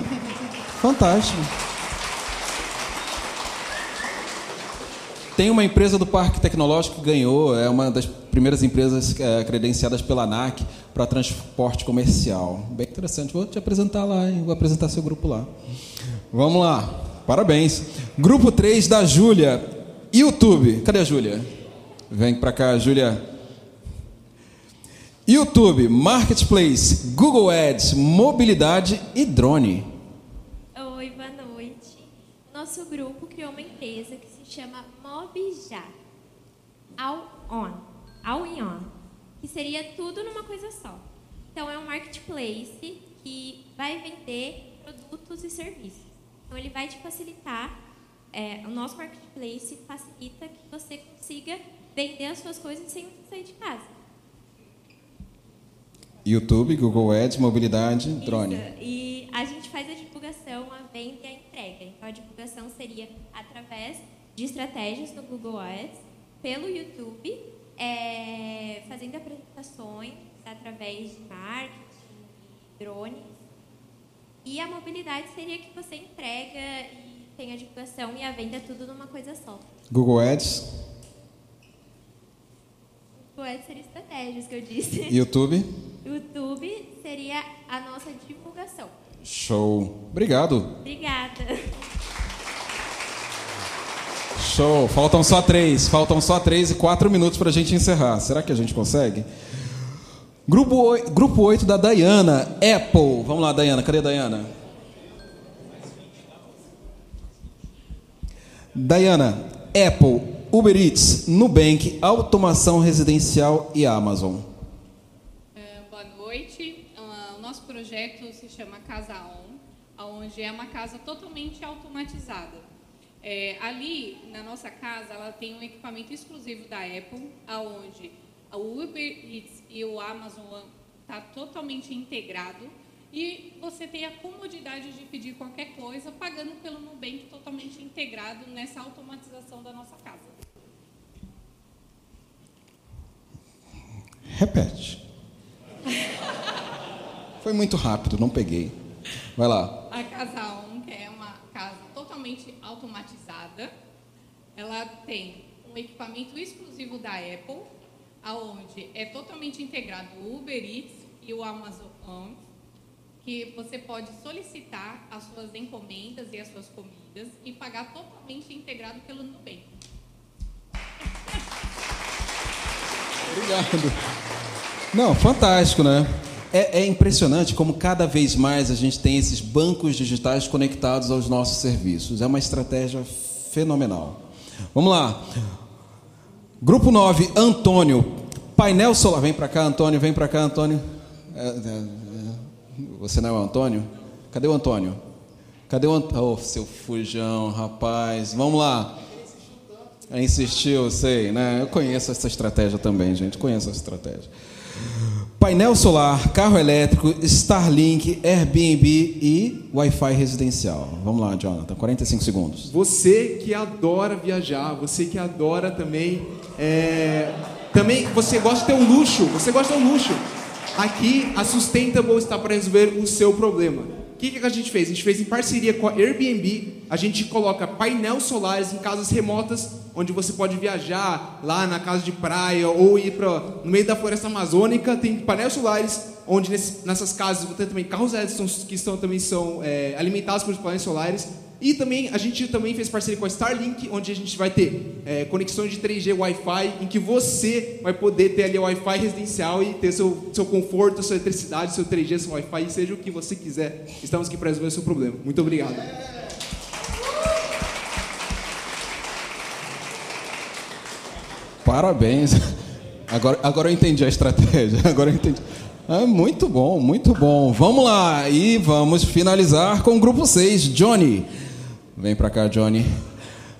Fantástico. Tem uma empresa do Parque Tecnológico que ganhou, é uma das primeiras empresas é, credenciadas pela ANAC para transporte comercial. Bem interessante. Vou te apresentar lá, hein? vou apresentar seu grupo lá. Vamos lá. Parabéns. Grupo 3 da Júlia. YouTube. Cadê a Júlia? Vem para cá, Júlia. YouTube, Marketplace, Google Ads, mobilidade e drone. Oi, boa noite. Nosso grupo criou uma empresa que se chama Mobja. All On. All in On. Que seria tudo numa coisa só. Então, é um marketplace que vai vender produtos e serviços. Então, ele vai te facilitar. é, o nosso marketplace facilita que você consiga vender as suas coisas sem sair de casa. YouTube, Google Ads, mobilidade, drone. Isso. E a gente faz a divulgação, a venda e a entrega. Então, a divulgação seria através de estratégias no Google Ads, pelo YouTube, é, fazendo apresentações através de marketing, drones. E a mobilidade seria que você entrega e tem a divulgação e a venda tudo numa coisa só. Google Ads, O Ads seria estratégias que eu disse. YouTube. YouTube seria a nossa divulgação. Show. Obrigado. Obrigada. Show. Faltam só três. Faltam só três e quatro minutos para a gente encerrar. Será que a gente consegue? Grupo, oi- grupo 8 da Dayana, Apple. Vamos lá, Dayana. Cadê a Dayana? Dayana, Apple, Uber Eats, Nubank, Automação Residencial e Amazon. Ah, boa noite. Ah, o nosso projeto se chama Casa On, onde é uma casa totalmente automatizada. É, ali, na nossa casa, ela tem um equipamento exclusivo da Apple, aonde o Uber Eats e o Amazon está totalmente integrado e você tem a comodidade de pedir qualquer coisa pagando pelo Nubank totalmente integrado nessa automatização da nossa casa. Repete. Foi muito rápido, não peguei. Vai lá. A Casa On, que é uma casa totalmente automatizada, ela tem um equipamento exclusivo da Apple, aonde é totalmente integrado o Uber Eats e o Amazon On, que você pode solicitar as suas encomendas e as suas comidas e pagar totalmente integrado pelo Nubank. Obrigado. Não, fantástico, né? É, é impressionante como cada vez mais a gente tem esses bancos digitais conectados aos nossos serviços. É uma estratégia fenomenal. Vamos lá. Grupo 9, Antônio. Painel solar. Vem para cá, Antônio. Vem para cá, Antônio. É, é. Você não é o Antônio? Cadê o Antônio? Cadê o Antônio? Oh, seu fujão, rapaz. Vamos lá. Insistiu, sei, né? Eu conheço essa estratégia também, gente. Conheço essa estratégia. Painel solar, carro elétrico, Starlink, Airbnb e Wi-Fi residencial. Vamos lá, Jonathan, 45 segundos. Você que adora viajar, você que adora também. é, também você gosta de ter um luxo, você gosta de um luxo. Aqui a Sustentable está para resolver o seu problema. O que, que a gente fez? A gente fez em parceria com a Airbnb, a gente coloca painéis solares em casas remotas, onde você pode viajar lá na casa de praia ou ir para no meio da floresta amazônica, tem painéis solares, onde nessas casas você tem também carros elétricos que estão, também são é, alimentados pelos painéis solares. E também a gente também fez parceria com a Starlink, onde a gente vai ter é, conexões de 3G Wi-Fi, em que você vai poder ter ali Wi-Fi residencial e ter seu, seu conforto, sua eletricidade, seu 3G, seu Wi-Fi, seja o que você quiser. Estamos aqui para resolver o seu problema. Muito obrigado. Parabéns. Agora, agora eu entendi a estratégia. Agora eu entendi. Ah, muito bom, muito bom. Vamos lá e vamos finalizar com o grupo 6, Johnny. Vem pra cá, Johnny.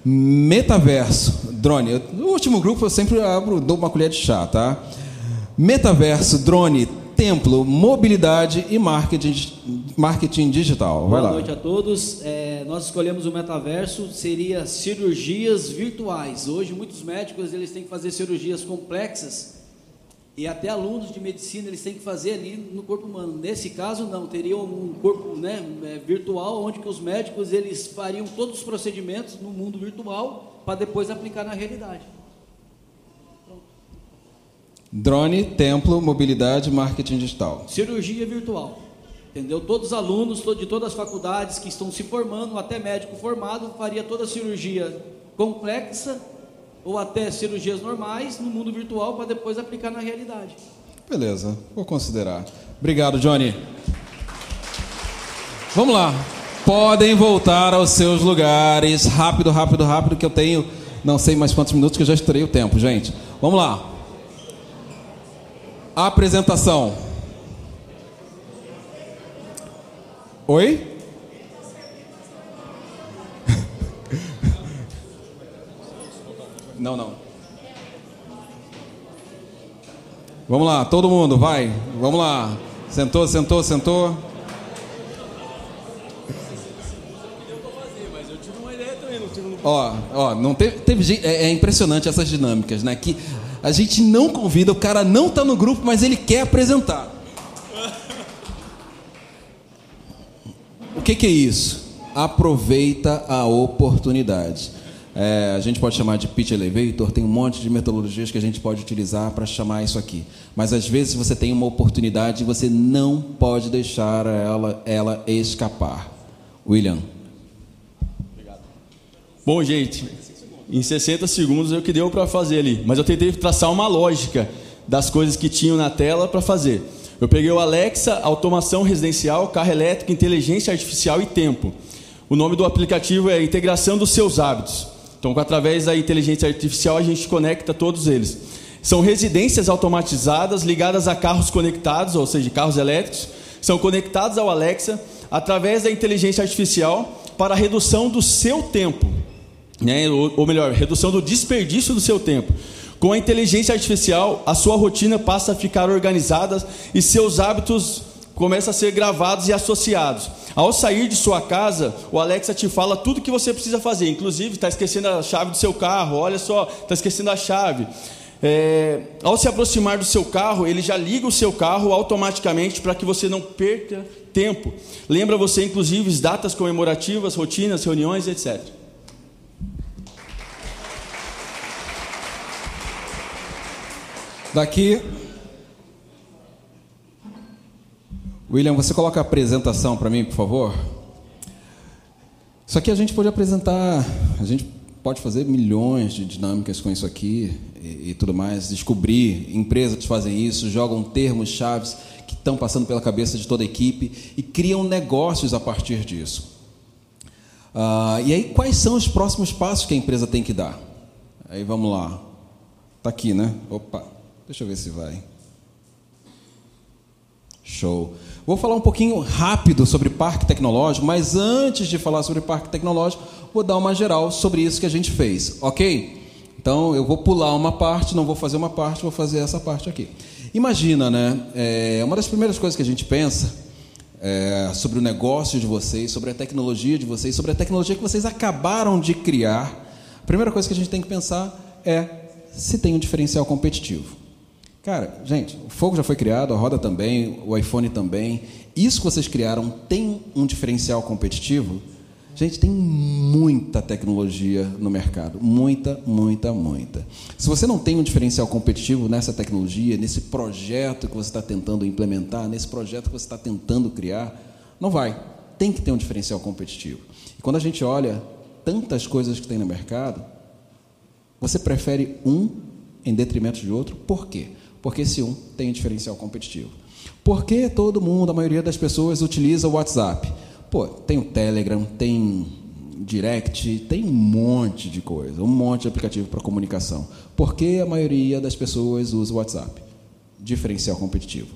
Metaverso. Drone. No último grupo eu sempre abro, dou uma colher de chá, tá? Metaverso, drone, Templo, mobilidade e marketing, marketing digital. Vai Boa lá. noite a todos. É, nós escolhemos o metaverso, seria cirurgias virtuais. Hoje, muitos médicos eles têm que fazer cirurgias complexas e até alunos de medicina eles têm que fazer ali no corpo humano. Nesse caso, não. Teria um corpo né, é, virtual onde que os médicos eles fariam todos os procedimentos no mundo virtual para depois aplicar na realidade. Drone, templo, mobilidade, marketing digital. Cirurgia virtual. Entendeu? Todos os alunos de todas as faculdades que estão se formando, até médico formado, faria toda a cirurgia complexa ou até cirurgias normais no mundo virtual para depois aplicar na realidade. Beleza, vou considerar. Obrigado, Johnny. Vamos lá. Podem voltar aos seus lugares. Rápido, rápido, rápido, que eu tenho não sei mais quantos minutos que eu já estourei o tempo, gente. Vamos lá. Apresentação. Oi? Não, não. Vamos lá, todo mundo, vai. Vamos lá. Sentou, sentou, sentou. Ó, ó, não teve, teve é, é impressionante essas dinâmicas, né? Que a gente não convida, o cara não tá no grupo, mas ele quer apresentar. O que, que é isso? Aproveita a oportunidade. É, a gente pode chamar de pitch elevator, tem um monte de metodologias que a gente pode utilizar para chamar isso aqui. Mas às vezes você tem uma oportunidade e você não pode deixar ela, ela escapar. William. Bom, gente, em 60 segundos é o que deu para fazer ali, mas eu tentei traçar uma lógica das coisas que tinham na tela para fazer. Eu peguei o Alexa, automação residencial, carro elétrico, inteligência artificial e tempo. O nome do aplicativo é Integração dos Seus Hábitos. Então, através da inteligência artificial, a gente conecta todos eles. São residências automatizadas ligadas a carros conectados, ou seja, carros elétricos, são conectados ao Alexa através da inteligência artificial para redução do seu tempo, né? ou, ou melhor, redução do desperdício do seu tempo. Com a inteligência artificial, a sua rotina passa a ficar organizada e seus hábitos começam a ser gravados e associados. Ao sair de sua casa, o Alexa te fala tudo que você precisa fazer. Inclusive, está esquecendo a chave do seu carro. Olha só, está esquecendo a chave. É, ao se aproximar do seu carro, ele já liga o seu carro automaticamente para que você não perca tempo. Lembra você, inclusive, as datas comemorativas, rotinas, reuniões, etc. Daqui. William, você coloca a apresentação para mim, por favor? Isso aqui a gente pode apresentar, a gente pode fazer milhões de dinâmicas com isso aqui e, e tudo mais, descobrir empresas que fazem isso, jogam termos chaves que estão passando pela cabeça de toda a equipe e criam negócios a partir disso. Ah, e aí, quais são os próximos passos que a empresa tem que dar? Aí vamos lá. Tá aqui, né? Opa, deixa eu ver se vai. Show. Vou falar um pouquinho rápido sobre parque tecnológico, mas antes de falar sobre parque tecnológico, vou dar uma geral sobre isso que a gente fez, ok? Então eu vou pular uma parte, não vou fazer uma parte, vou fazer essa parte aqui. Imagina, né? É, uma das primeiras coisas que a gente pensa é, sobre o negócio de vocês, sobre a tecnologia de vocês, sobre a tecnologia que vocês acabaram de criar. A primeira coisa que a gente tem que pensar é se tem um diferencial competitivo. Cara, gente, o fogo já foi criado, a roda também, o iPhone também. Isso que vocês criaram tem um diferencial competitivo? Gente, tem muita tecnologia no mercado. Muita, muita, muita. Se você não tem um diferencial competitivo nessa tecnologia, nesse projeto que você está tentando implementar, nesse projeto que você está tentando criar, não vai. Tem que ter um diferencial competitivo. E quando a gente olha tantas coisas que tem no mercado, você prefere um em detrimento de outro. Por quê? Porque esse um tem um diferencial competitivo. Por que todo mundo, a maioria das pessoas, utiliza o WhatsApp? Pô, tem o Telegram, tem Direct, tem um monte de coisa, um monte de aplicativo para comunicação. Por que a maioria das pessoas usa o WhatsApp? Diferencial competitivo.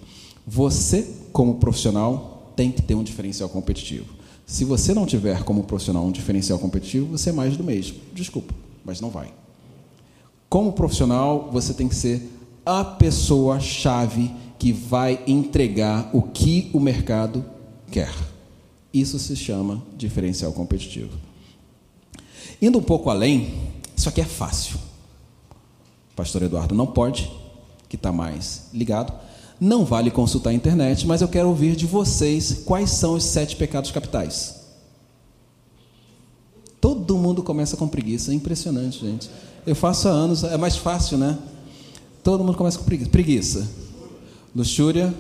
Você, como profissional, tem que ter um diferencial competitivo. Se você não tiver como profissional um diferencial competitivo, você é mais do mesmo. Desculpa, mas não vai. Como profissional, você tem que ser a pessoa-chave que vai entregar o que o mercado quer. Isso se chama diferencial competitivo. Indo um pouco além, isso aqui é fácil. Pastor Eduardo não pode, que está mais ligado. Não vale consultar a internet, mas eu quero ouvir de vocês quais são os sete pecados capitais. Todo mundo começa com preguiça, é impressionante, gente. Eu faço há anos, é mais fácil, né? Todo mundo começa com preguiça. Luxúria,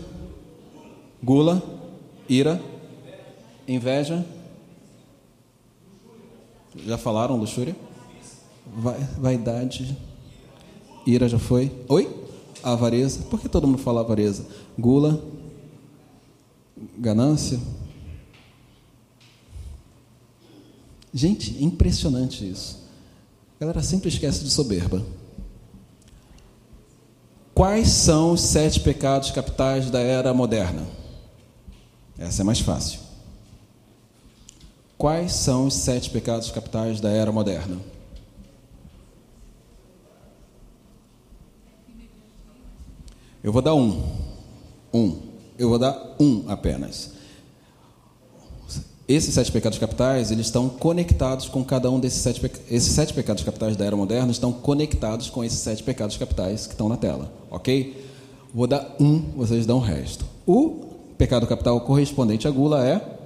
gula, ira, inveja. Já falaram luxúria? Vai, vaidade. Ira já foi? Oi? Avareza. Por que todo mundo fala avareza? Gula. Ganância. Gente, impressionante isso. A galera sempre esquece de soberba. Quais são os sete pecados capitais da era moderna? Essa é mais fácil. Quais são os sete pecados capitais da era moderna? Eu vou dar um. Um. Eu vou dar um apenas. Esses sete pecados capitais, eles estão conectados com cada um desses sete. Esses sete pecados capitais da era moderna estão conectados com esses sete pecados capitais que estão na tela, ok? Vou dar um, vocês dão o resto. O pecado capital correspondente à gula é.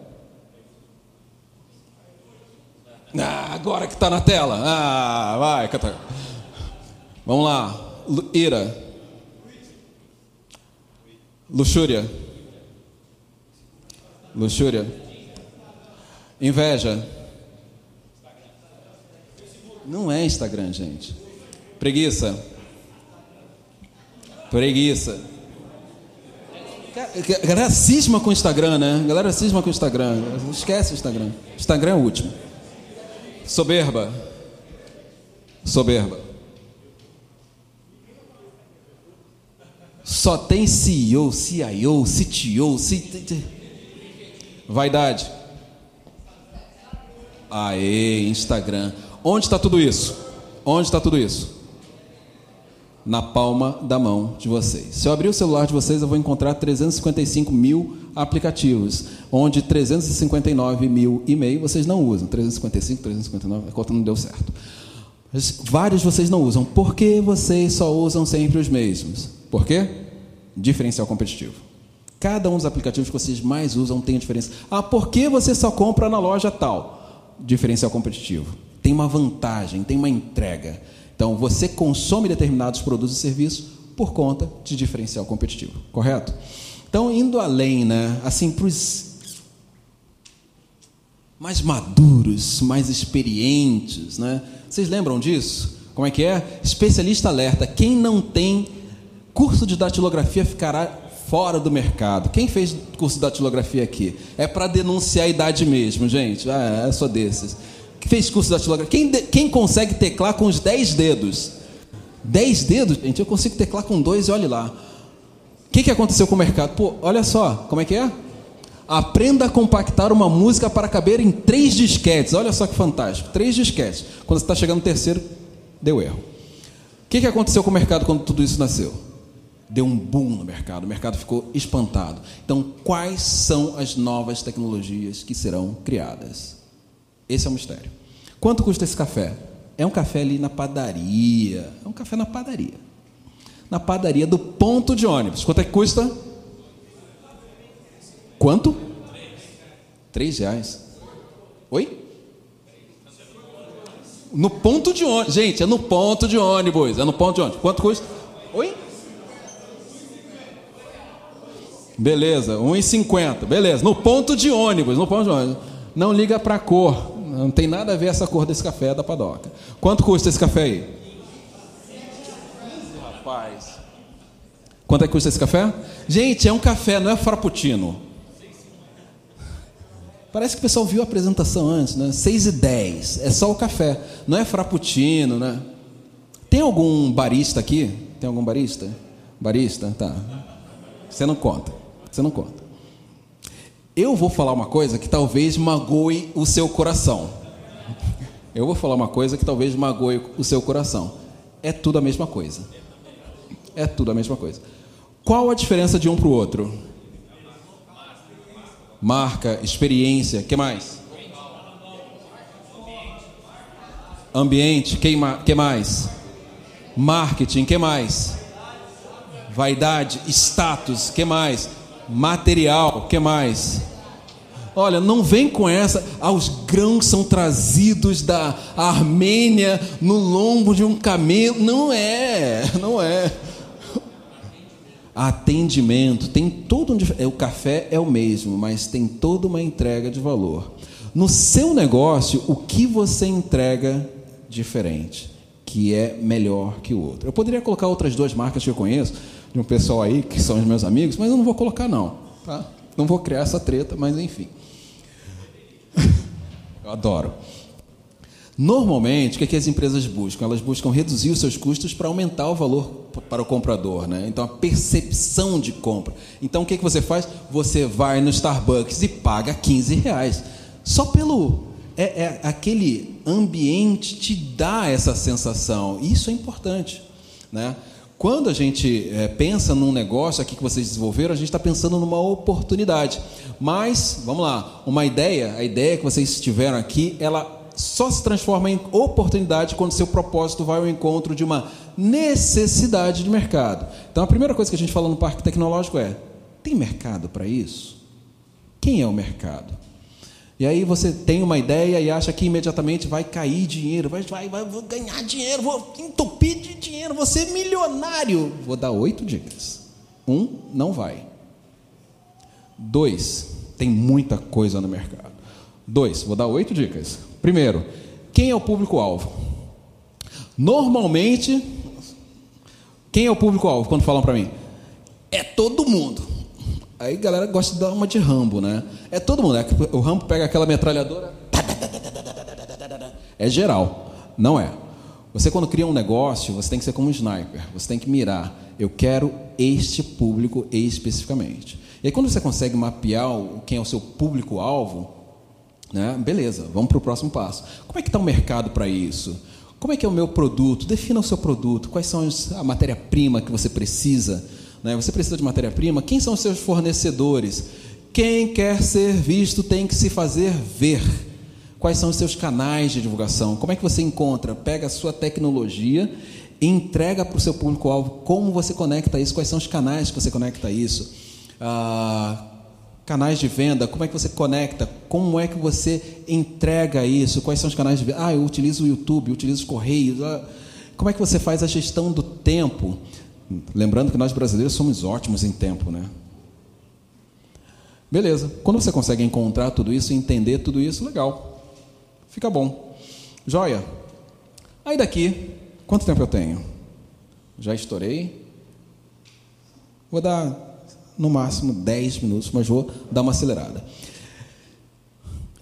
Ah, agora que está na tela. Ah, vai, cata. Vamos lá. Ira. Luxúria. Luxúria. Inveja. Não é Instagram, gente. Preguiça. Preguiça. Galera cisma com o Instagram, né? Galera cisma com o Instagram. Esquece o Instagram. Instagram é o último. Soberba. Soberba. Só tem CEO, CIO, CTO, CT... Vaidade. Aê, Instagram. Onde está tudo isso? Onde está tudo isso? Na palma da mão de vocês. Se eu abrir o celular de vocês, eu vou encontrar 355 mil aplicativos, onde 359 mil e-mail vocês não usam. 355, 359, a conta não deu certo. Mas vários vocês não usam. Por que vocês só usam sempre os mesmos? Por quê? Diferencial competitivo. Cada um dos aplicativos que vocês mais usam tem a diferença. Ah, por que você só compra na loja tal? Diferencial competitivo. Tem uma vantagem, tem uma entrega. Então, você consome determinados produtos e serviços por conta de diferencial competitivo, correto? Então, indo além, né, assim, para os mais maduros, mais experientes, né? Vocês lembram disso? Como é que é? Especialista alerta: quem não tem curso de datilografia ficará fora do mercado. Quem fez curso de datilografia aqui? É para denunciar a idade mesmo, gente. Ah, eu sou desses. Quem fez curso de datilografia? Quem, de, quem consegue teclar com os 10 dedos? 10 dedos? Gente, eu consigo teclar com dois e olhe lá. O que, que aconteceu com o mercado? Pô, olha só, como é que é? Aprenda a compactar uma música para caber em três disquetes. Olha só que fantástico. Três disquetes. Quando você está chegando no terceiro, deu erro. O que, que aconteceu com o mercado quando tudo isso nasceu? Deu um boom no mercado, o mercado ficou espantado. Então, quais são as novas tecnologias que serão criadas? Esse é o mistério. Quanto custa esse café? É um café ali na padaria. É um café na padaria. Na padaria do ponto de ônibus. Quanto é que custa? Quanto? Três reais. Oi? No ponto de ônibus. Gente, é no ponto de ônibus. É no ponto de ônibus. Quanto custa? Oi? Beleza, 1,50. Beleza, no ponto de ônibus, no ponto de ônibus. Não liga para a cor. Não tem nada a ver essa cor desse café da padoca. Quanto custa esse café aí? Rapaz. Quanto é que custa esse café? Gente, é um café, não é frappuccino. Parece que o pessoal viu a apresentação antes, né? 6 e 10. É só o café. Não é frappuccino, né? Tem algum barista aqui? Tem algum barista? Barista? Tá. Você não conta. Você não conta. Eu vou falar uma coisa que talvez magoe o seu coração. Eu vou falar uma coisa que talvez magoe o seu coração. É tudo a mesma coisa. É tudo a mesma coisa. Qual a diferença de um para o outro? Marca, experiência, que mais? Ambiente, que, que mais? Marketing, que mais? Vaidade, status, que mais? Material, que mais? Olha, não vem com essa. Ah, os grãos são trazidos da Armênia no lombo de um camelo. Não é, não é. Atendimento, tem todo um. é, O café é o mesmo, mas tem toda uma entrega de valor. No seu negócio, o que você entrega diferente, que é melhor que o outro? Eu poderia colocar outras duas marcas que eu conheço, de um pessoal aí que são os meus amigos, mas eu não vou colocar, não. Tá? Não vou criar essa treta, mas enfim. Eu adoro. Normalmente, o que, é que as empresas buscam? Elas buscam reduzir os seus custos para aumentar o valor para o comprador, né? Então, a percepção de compra. Então, o que, é que você faz? Você vai no Starbucks e paga 15 reais. Só pelo. É, é, aquele ambiente te dá essa sensação. Isso é importante, né? Quando a gente é, pensa num negócio aqui que vocês desenvolveram, a gente está pensando numa oportunidade. Mas, vamos lá, uma ideia, a ideia que vocês tiveram aqui, ela só se transforma em oportunidade quando seu propósito vai ao encontro de uma necessidade de mercado. Então, a primeira coisa que a gente fala no parque tecnológico é: tem mercado para isso? Quem é o mercado? E aí você tem uma ideia e acha que imediatamente vai cair dinheiro, vai, vai, vai vou ganhar dinheiro, vou entupir de dinheiro, vou ser milionário. Vou dar oito dicas. Um, não vai. Dois, tem muita coisa no mercado. Dois, vou dar oito dicas. Primeiro, quem é o público-alvo? Normalmente, quem é o público-alvo quando falam para mim? É todo mundo. Aí a galera gosta de dar uma de Rambo, né? É todo mundo. É o Rambo pega aquela metralhadora. É geral. Não é. Você, quando cria um negócio, você tem que ser como um sniper. Você tem que mirar. Eu quero este público especificamente. E aí, quando você consegue mapear quem é o seu público-alvo, né? beleza, vamos para o próximo passo. Como é que está o mercado para isso? Como é que é o meu produto? Defina o seu produto. Quais são a matéria-prima que você precisa? Né? Você precisa de matéria-prima? Quem são os seus fornecedores? Quem quer ser visto tem que se fazer ver. Quais são os seus canais de divulgação? Como é que você encontra? Pega a sua tecnologia e entrega para o seu público-alvo. Como você conecta isso? Quais são os canais que você conecta isso? Ah, canais de venda, como é que você conecta? Como é que você entrega isso? Quais são os canais de venda? Ah, eu utilizo o YouTube, eu utilizo os Correios. Ah, como é que você faz a gestão do tempo? Lembrando que nós brasileiros somos ótimos em tempo, né? Beleza. Quando você consegue encontrar tudo isso, entender tudo isso, legal. Fica bom. Joia. Aí daqui, quanto tempo eu tenho? Já estourei? Vou dar no máximo 10 minutos, mas vou dar uma acelerada.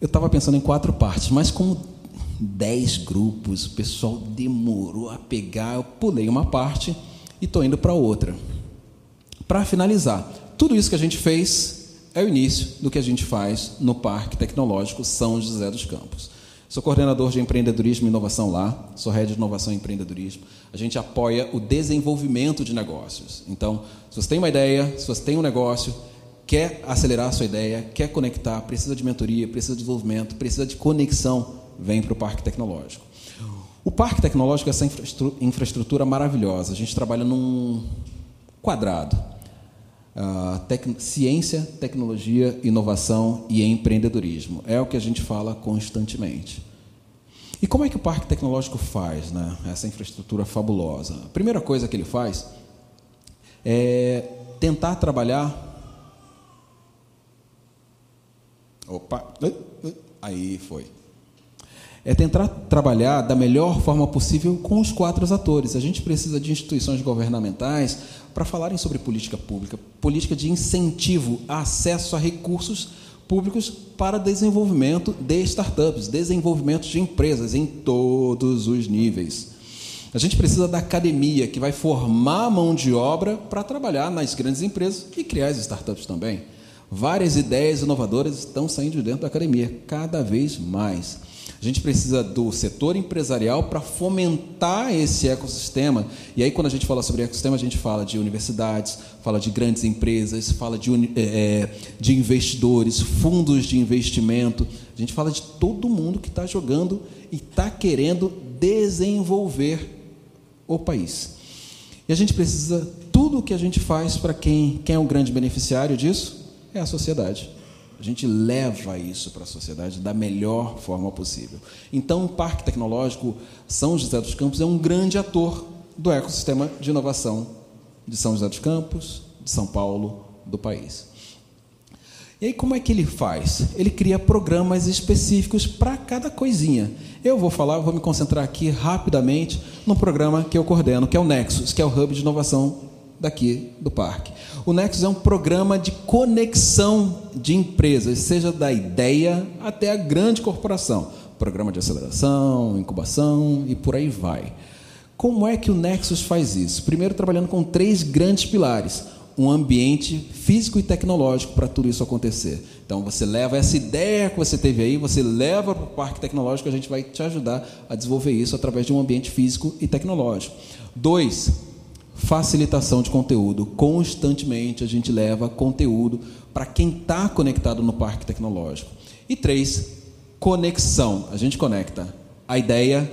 Eu estava pensando em quatro partes, mas como 10 grupos, o pessoal demorou a pegar, eu pulei uma parte e estou indo para outra. Para finalizar, tudo isso que a gente fez é o início do que a gente faz no Parque Tecnológico São José dos Campos. Sou coordenador de empreendedorismo e inovação lá, sou head de inovação e empreendedorismo. A gente apoia o desenvolvimento de negócios. Então, se você tem uma ideia, se você tem um negócio, quer acelerar a sua ideia, quer conectar, precisa de mentoria, precisa de desenvolvimento, precisa de conexão, vem para o Parque Tecnológico. O Parque Tecnológico é essa infraestrutura maravilhosa. A gente trabalha num quadrado. Uh, tec ciência, tecnologia, inovação e empreendedorismo. É o que a gente fala constantemente. E como é que o Parque Tecnológico faz né, essa infraestrutura fabulosa? A primeira coisa que ele faz é tentar trabalhar. Opa! Aí foi é tentar trabalhar da melhor forma possível com os quatro atores. A gente precisa de instituições governamentais para falarem sobre política pública, política de incentivo acesso a recursos públicos para desenvolvimento de startups, desenvolvimento de empresas em todos os níveis. A gente precisa da academia, que vai formar a mão de obra para trabalhar nas grandes empresas e criar as startups também. Várias ideias inovadoras estão saindo de dentro da academia, cada vez mais. A gente precisa do setor empresarial para fomentar esse ecossistema. E aí, quando a gente fala sobre ecossistema, a gente fala de universidades, fala de grandes empresas, fala de, é, de investidores, fundos de investimento. A gente fala de todo mundo que está jogando e está querendo desenvolver o país. E a gente precisa, tudo o que a gente faz para quem, quem é o grande beneficiário disso é a sociedade. A gente leva isso para a sociedade da melhor forma possível. Então, o Parque Tecnológico São José dos Campos é um grande ator do ecossistema de inovação de São José dos Campos, de São Paulo, do país. E aí, como é que ele faz? Ele cria programas específicos para cada coisinha. Eu vou falar, vou me concentrar aqui rapidamente no programa que eu coordeno, que é o Nexus, que é o Hub de Inovação daqui do parque. O Nexus é um programa de conexão de empresas, seja da ideia até a grande corporação. Programa de aceleração, incubação e por aí vai. Como é que o Nexus faz isso? Primeiro, trabalhando com três grandes pilares um ambiente físico e tecnológico para tudo isso acontecer. Então, você leva essa ideia que você teve aí, você leva para o parque tecnológico, a gente vai te ajudar a desenvolver isso através de um ambiente físico e tecnológico. Dois, facilitação de conteúdo. Constantemente a gente leva conteúdo para quem está conectado no parque tecnológico. E três, conexão. A gente conecta a ideia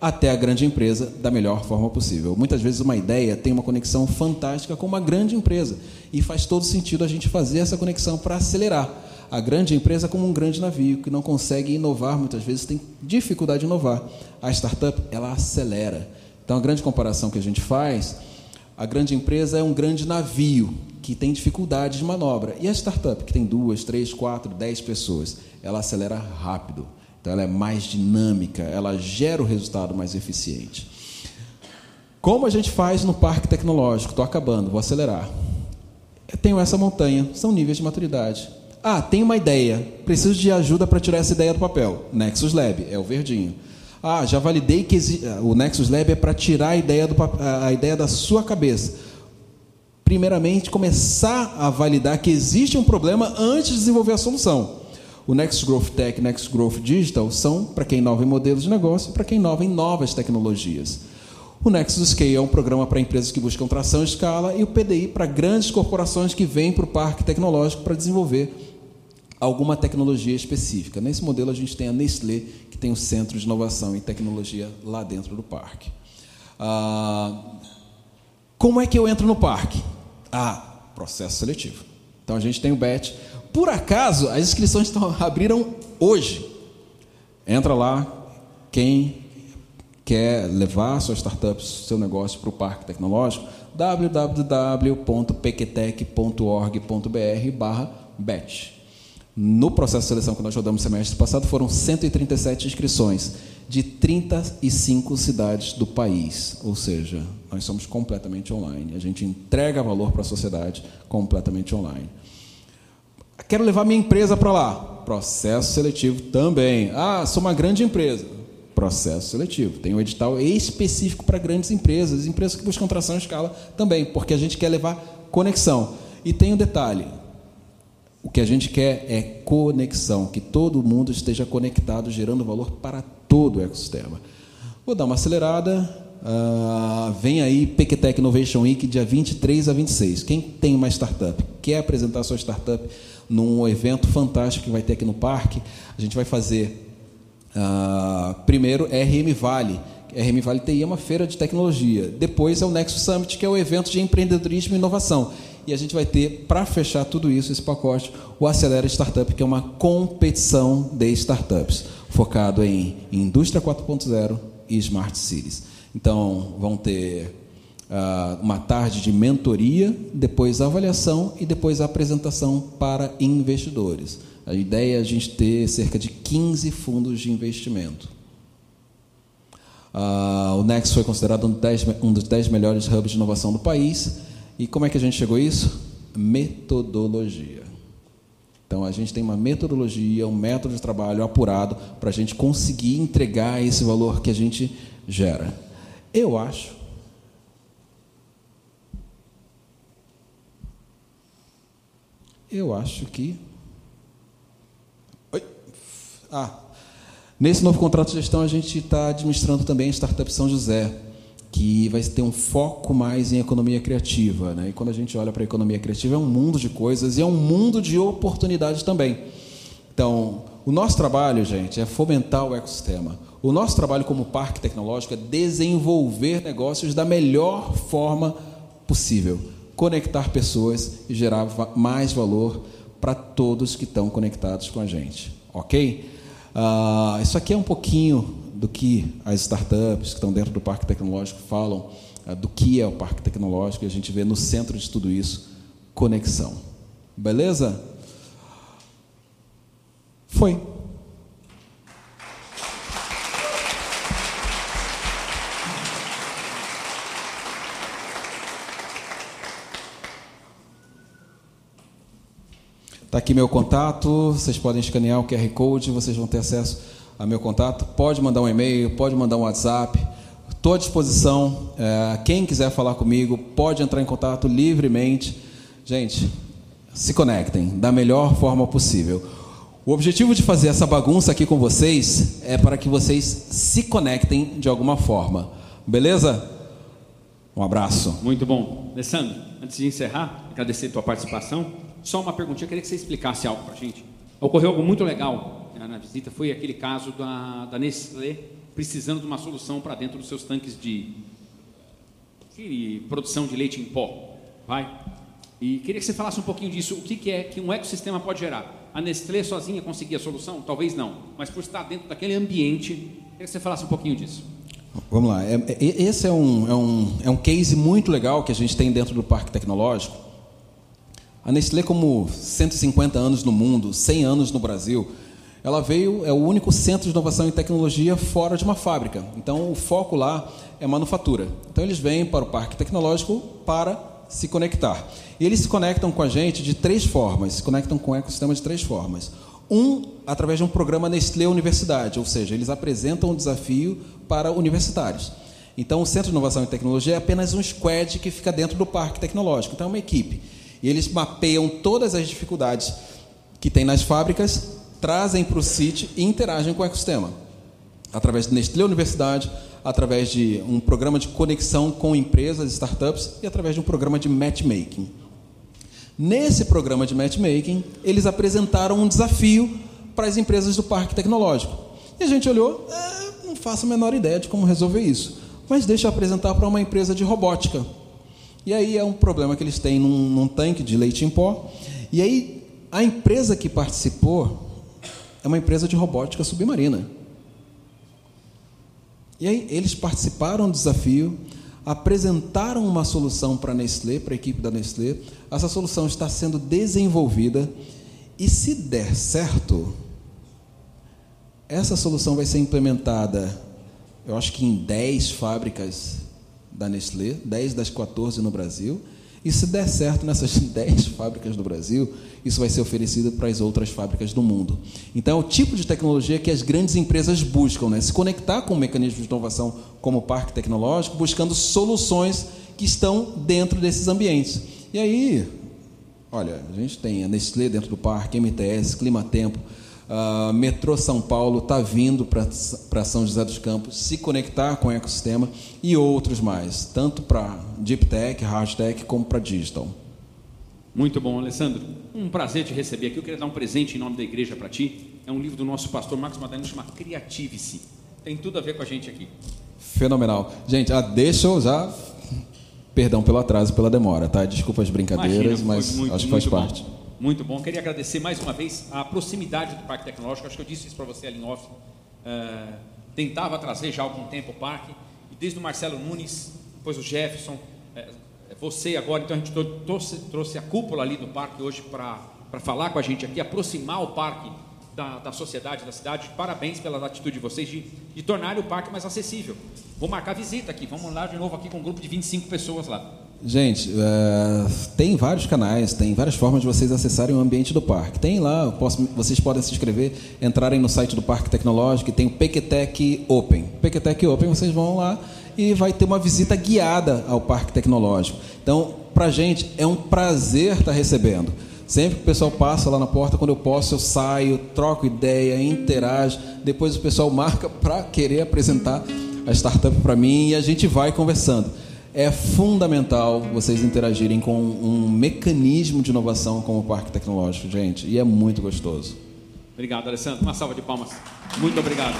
até a grande empresa da melhor forma possível. Muitas vezes uma ideia tem uma conexão fantástica com uma grande empresa e faz todo sentido a gente fazer essa conexão para acelerar. A grande empresa é como um grande navio que não consegue inovar, muitas vezes tem dificuldade de inovar. A startup, ela acelera. Então a grande comparação que a gente faz, a grande empresa é um grande navio que tem dificuldade de manobra. E a startup, que tem duas, três, quatro, dez pessoas, ela acelera rápido. Então ela é mais dinâmica, ela gera o resultado mais eficiente. Como a gente faz no parque tecnológico? Estou acabando, vou acelerar. Eu tenho essa montanha, são níveis de maturidade. Ah, tenho uma ideia, preciso de ajuda para tirar essa ideia do papel. Nexus Lab, é o verdinho. Ah, já validei que exi... o Nexus Lab é para tirar a ideia, do pap... a ideia da sua cabeça. Primeiramente, começar a validar que existe um problema antes de desenvolver a solução. O Next Growth Tech e Next Growth Digital são para quem inova em modelos de negócio, para quem inova em novas tecnologias. O Nexus Scale é um programa para empresas que buscam tração em escala e o PDI para grandes corporações que vêm para o parque tecnológico para desenvolver alguma tecnologia específica. Nesse modelo, a gente tem a Nestlé, que tem o Centro de Inovação e Tecnologia lá dentro do parque. Ah, como é que eu entro no parque? Ah, processo seletivo. Então, a gente tem o BET. Por acaso, as inscrições estão, abriram hoje. Entra lá, quem quer levar sua startup, seu negócio para o parque tecnológico, www.pqtech.org.br barra BET. No processo de seleção que nós rodamos semestre passado, foram 137 inscrições de 35 cidades do país. Ou seja, nós somos completamente online. A gente entrega valor para a sociedade completamente online. Quero levar minha empresa para lá. Processo seletivo também. Ah, sou uma grande empresa. Processo seletivo. Tem um edital específico para grandes empresas, empresas que buscam tração em escala também, porque a gente quer levar conexão. E tem um detalhe: o que a gente quer é conexão, que todo mundo esteja conectado, gerando valor para todo o ecossistema. Vou dar uma acelerada. Uh, vem aí PQTech Innovation Week, dia 23 a 26. Quem tem uma startup, quer apresentar sua startup num evento fantástico que vai ter aqui no parque, a gente vai fazer uh, primeiro RM Vale. RM Vale TI é uma feira de tecnologia. Depois é o Nexus Summit, que é o evento de empreendedorismo e inovação. E a gente vai ter, para fechar tudo isso, esse pacote, o Acelera Startup, que é uma competição de startups, focado em indústria 4.0 e smart cities. Então, vão ter uh, uma tarde de mentoria, depois avaliação e depois apresentação para investidores. A ideia é a gente ter cerca de 15 fundos de investimento. Uh, o Next foi considerado um, 10, um dos 10 melhores hubs de inovação do país. E como é que a gente chegou a isso? Metodologia. Então, a gente tem uma metodologia, um método de trabalho apurado para a gente conseguir entregar esse valor que a gente gera. Eu acho. Eu acho que. Oi. Ah. Nesse novo contrato de gestão, a gente está administrando também a Startup São José, que vai ter um foco mais em economia criativa. Né? E quando a gente olha para a economia criativa, é um mundo de coisas e é um mundo de oportunidades também. Então, o nosso trabalho, gente, é fomentar o ecossistema. O nosso trabalho como parque tecnológico é desenvolver negócios da melhor forma possível, conectar pessoas e gerar mais valor para todos que estão conectados com a gente, ok? Ah, isso aqui é um pouquinho do que as startups que estão dentro do parque tecnológico falam, ah, do que é o parque tecnológico, e a gente vê no centro de tudo isso conexão. Beleza? Foi. Está aqui meu contato, vocês podem escanear o QR Code, vocês vão ter acesso a meu contato. Pode mandar um e-mail, pode mandar um WhatsApp. Estou à disposição. É, quem quiser falar comigo, pode entrar em contato livremente. Gente, se conectem da melhor forma possível. O objetivo de fazer essa bagunça aqui com vocês é para que vocês se conectem de alguma forma. Beleza? Um abraço. Muito bom. Alessandro, antes de encerrar, agradecer a tua participação. Só uma perguntinha, eu queria que você explicasse algo para a gente. Ocorreu algo muito legal na visita, foi aquele caso da, da Nestlé precisando de uma solução para dentro dos seus tanques de, de produção de leite em pó. Vai? E queria que você falasse um pouquinho disso. O que, que é que um ecossistema pode gerar? A Nestlé sozinha conseguia a solução? Talvez não. Mas por estar dentro daquele ambiente, queria que você falasse um pouquinho disso. Vamos lá. É- é- esse é um, é, um, é um case muito legal que a gente tem dentro do Parque Tecnológico. A Nestlé, como 150 anos no mundo, 100 anos no Brasil, ela veio, é o único centro de inovação e tecnologia fora de uma fábrica. Então, o foco lá é manufatura. Então, eles vêm para o Parque Tecnológico para se conectar. E eles se conectam com a gente de três formas, se conectam com o ecossistema de três formas. Um, através de um programa Nestlé Universidade, ou seja, eles apresentam um desafio para universitários. Então, o Centro de Inovação e Tecnologia é apenas um squad que fica dentro do Parque Tecnológico. Então, é uma equipe. E eles mapeiam todas as dificuldades que tem nas fábricas, trazem para o sítio e interagem com o ecossistema. Através do Nestlé Universidade, através de um programa de conexão com empresas, startups e através de um programa de matchmaking. Nesse programa de matchmaking, eles apresentaram um desafio para as empresas do parque tecnológico. E a gente olhou, "É, não faço a menor ideia de como resolver isso, mas deixa eu apresentar para uma empresa de robótica. E aí é um problema que eles têm num, num tanque de leite em pó. E aí a empresa que participou é uma empresa de robótica submarina. E aí eles participaram do desafio, apresentaram uma solução para a Nestlé, para a equipe da Nestlé. Essa solução está sendo desenvolvida e se der certo, essa solução vai ser implementada, eu acho que em 10 fábricas da Nestlé, 10 das 14 no Brasil. E se der certo nessas 10 fábricas do Brasil, isso vai ser oferecido para as outras fábricas do mundo. Então, é o tipo de tecnologia que as grandes empresas buscam, né? se conectar com mecanismos de inovação como o parque tecnológico, buscando soluções que estão dentro desses ambientes. E aí, olha, a gente tem a Nestlé dentro do parque, MTS, Climatempo, Uh, Metrô São Paulo está vindo para São José dos Campos se conectar com o ecossistema e outros mais, tanto para Deep Tech, Hard Tech, como para Digital. Muito bom, Alessandro. Um prazer te receber aqui. Eu queria dar um presente em nome da igreja para ti. É um livro do nosso pastor Marcos Madalena, chama Creativice. Tem tudo a ver com a gente aqui. Fenomenal. Gente, ah, deixa eu já. Perdão pelo atraso, pela demora, tá? Desculpa as brincadeiras, Imagina, mas muito, acho que faz muito bom. Muito bom. Queria agradecer mais uma vez a proximidade do Parque Tecnológico. Acho que eu disse isso para você ali em off. Eh, tentava trazer já há algum tempo o parque. E desde o Marcelo Nunes, depois o Jefferson, eh, você agora. Então a gente trou- trouxe, trouxe a cúpula ali do parque hoje para falar com a gente aqui, aproximar o parque da, da sociedade, da cidade. Parabéns pela atitude de vocês de, de tornar o parque mais acessível. Vou marcar visita aqui. Vamos lá de novo aqui com um grupo de 25 pessoas lá. Gente, é, tem vários canais, tem várias formas de vocês acessarem o ambiente do parque. Tem lá, posso- vocês podem se inscrever, entrarem no site do Parque Tecnológico tem o PQTEC Open. PQTEC Open, vocês vão lá e vai ter uma visita guiada ao Parque Tecnológico. Então, para gente é um prazer estar recebendo. Sempre que o pessoal passa lá na porta, quando eu posso, eu saio, troco ideia, interajo. Depois o pessoal marca para querer apresentar a startup para mim e a gente vai conversando. É fundamental vocês interagirem com um mecanismo de inovação como o Parque Tecnológico, gente, e é muito gostoso. Obrigado, Alessandro. Uma salva de palmas. Muito obrigado.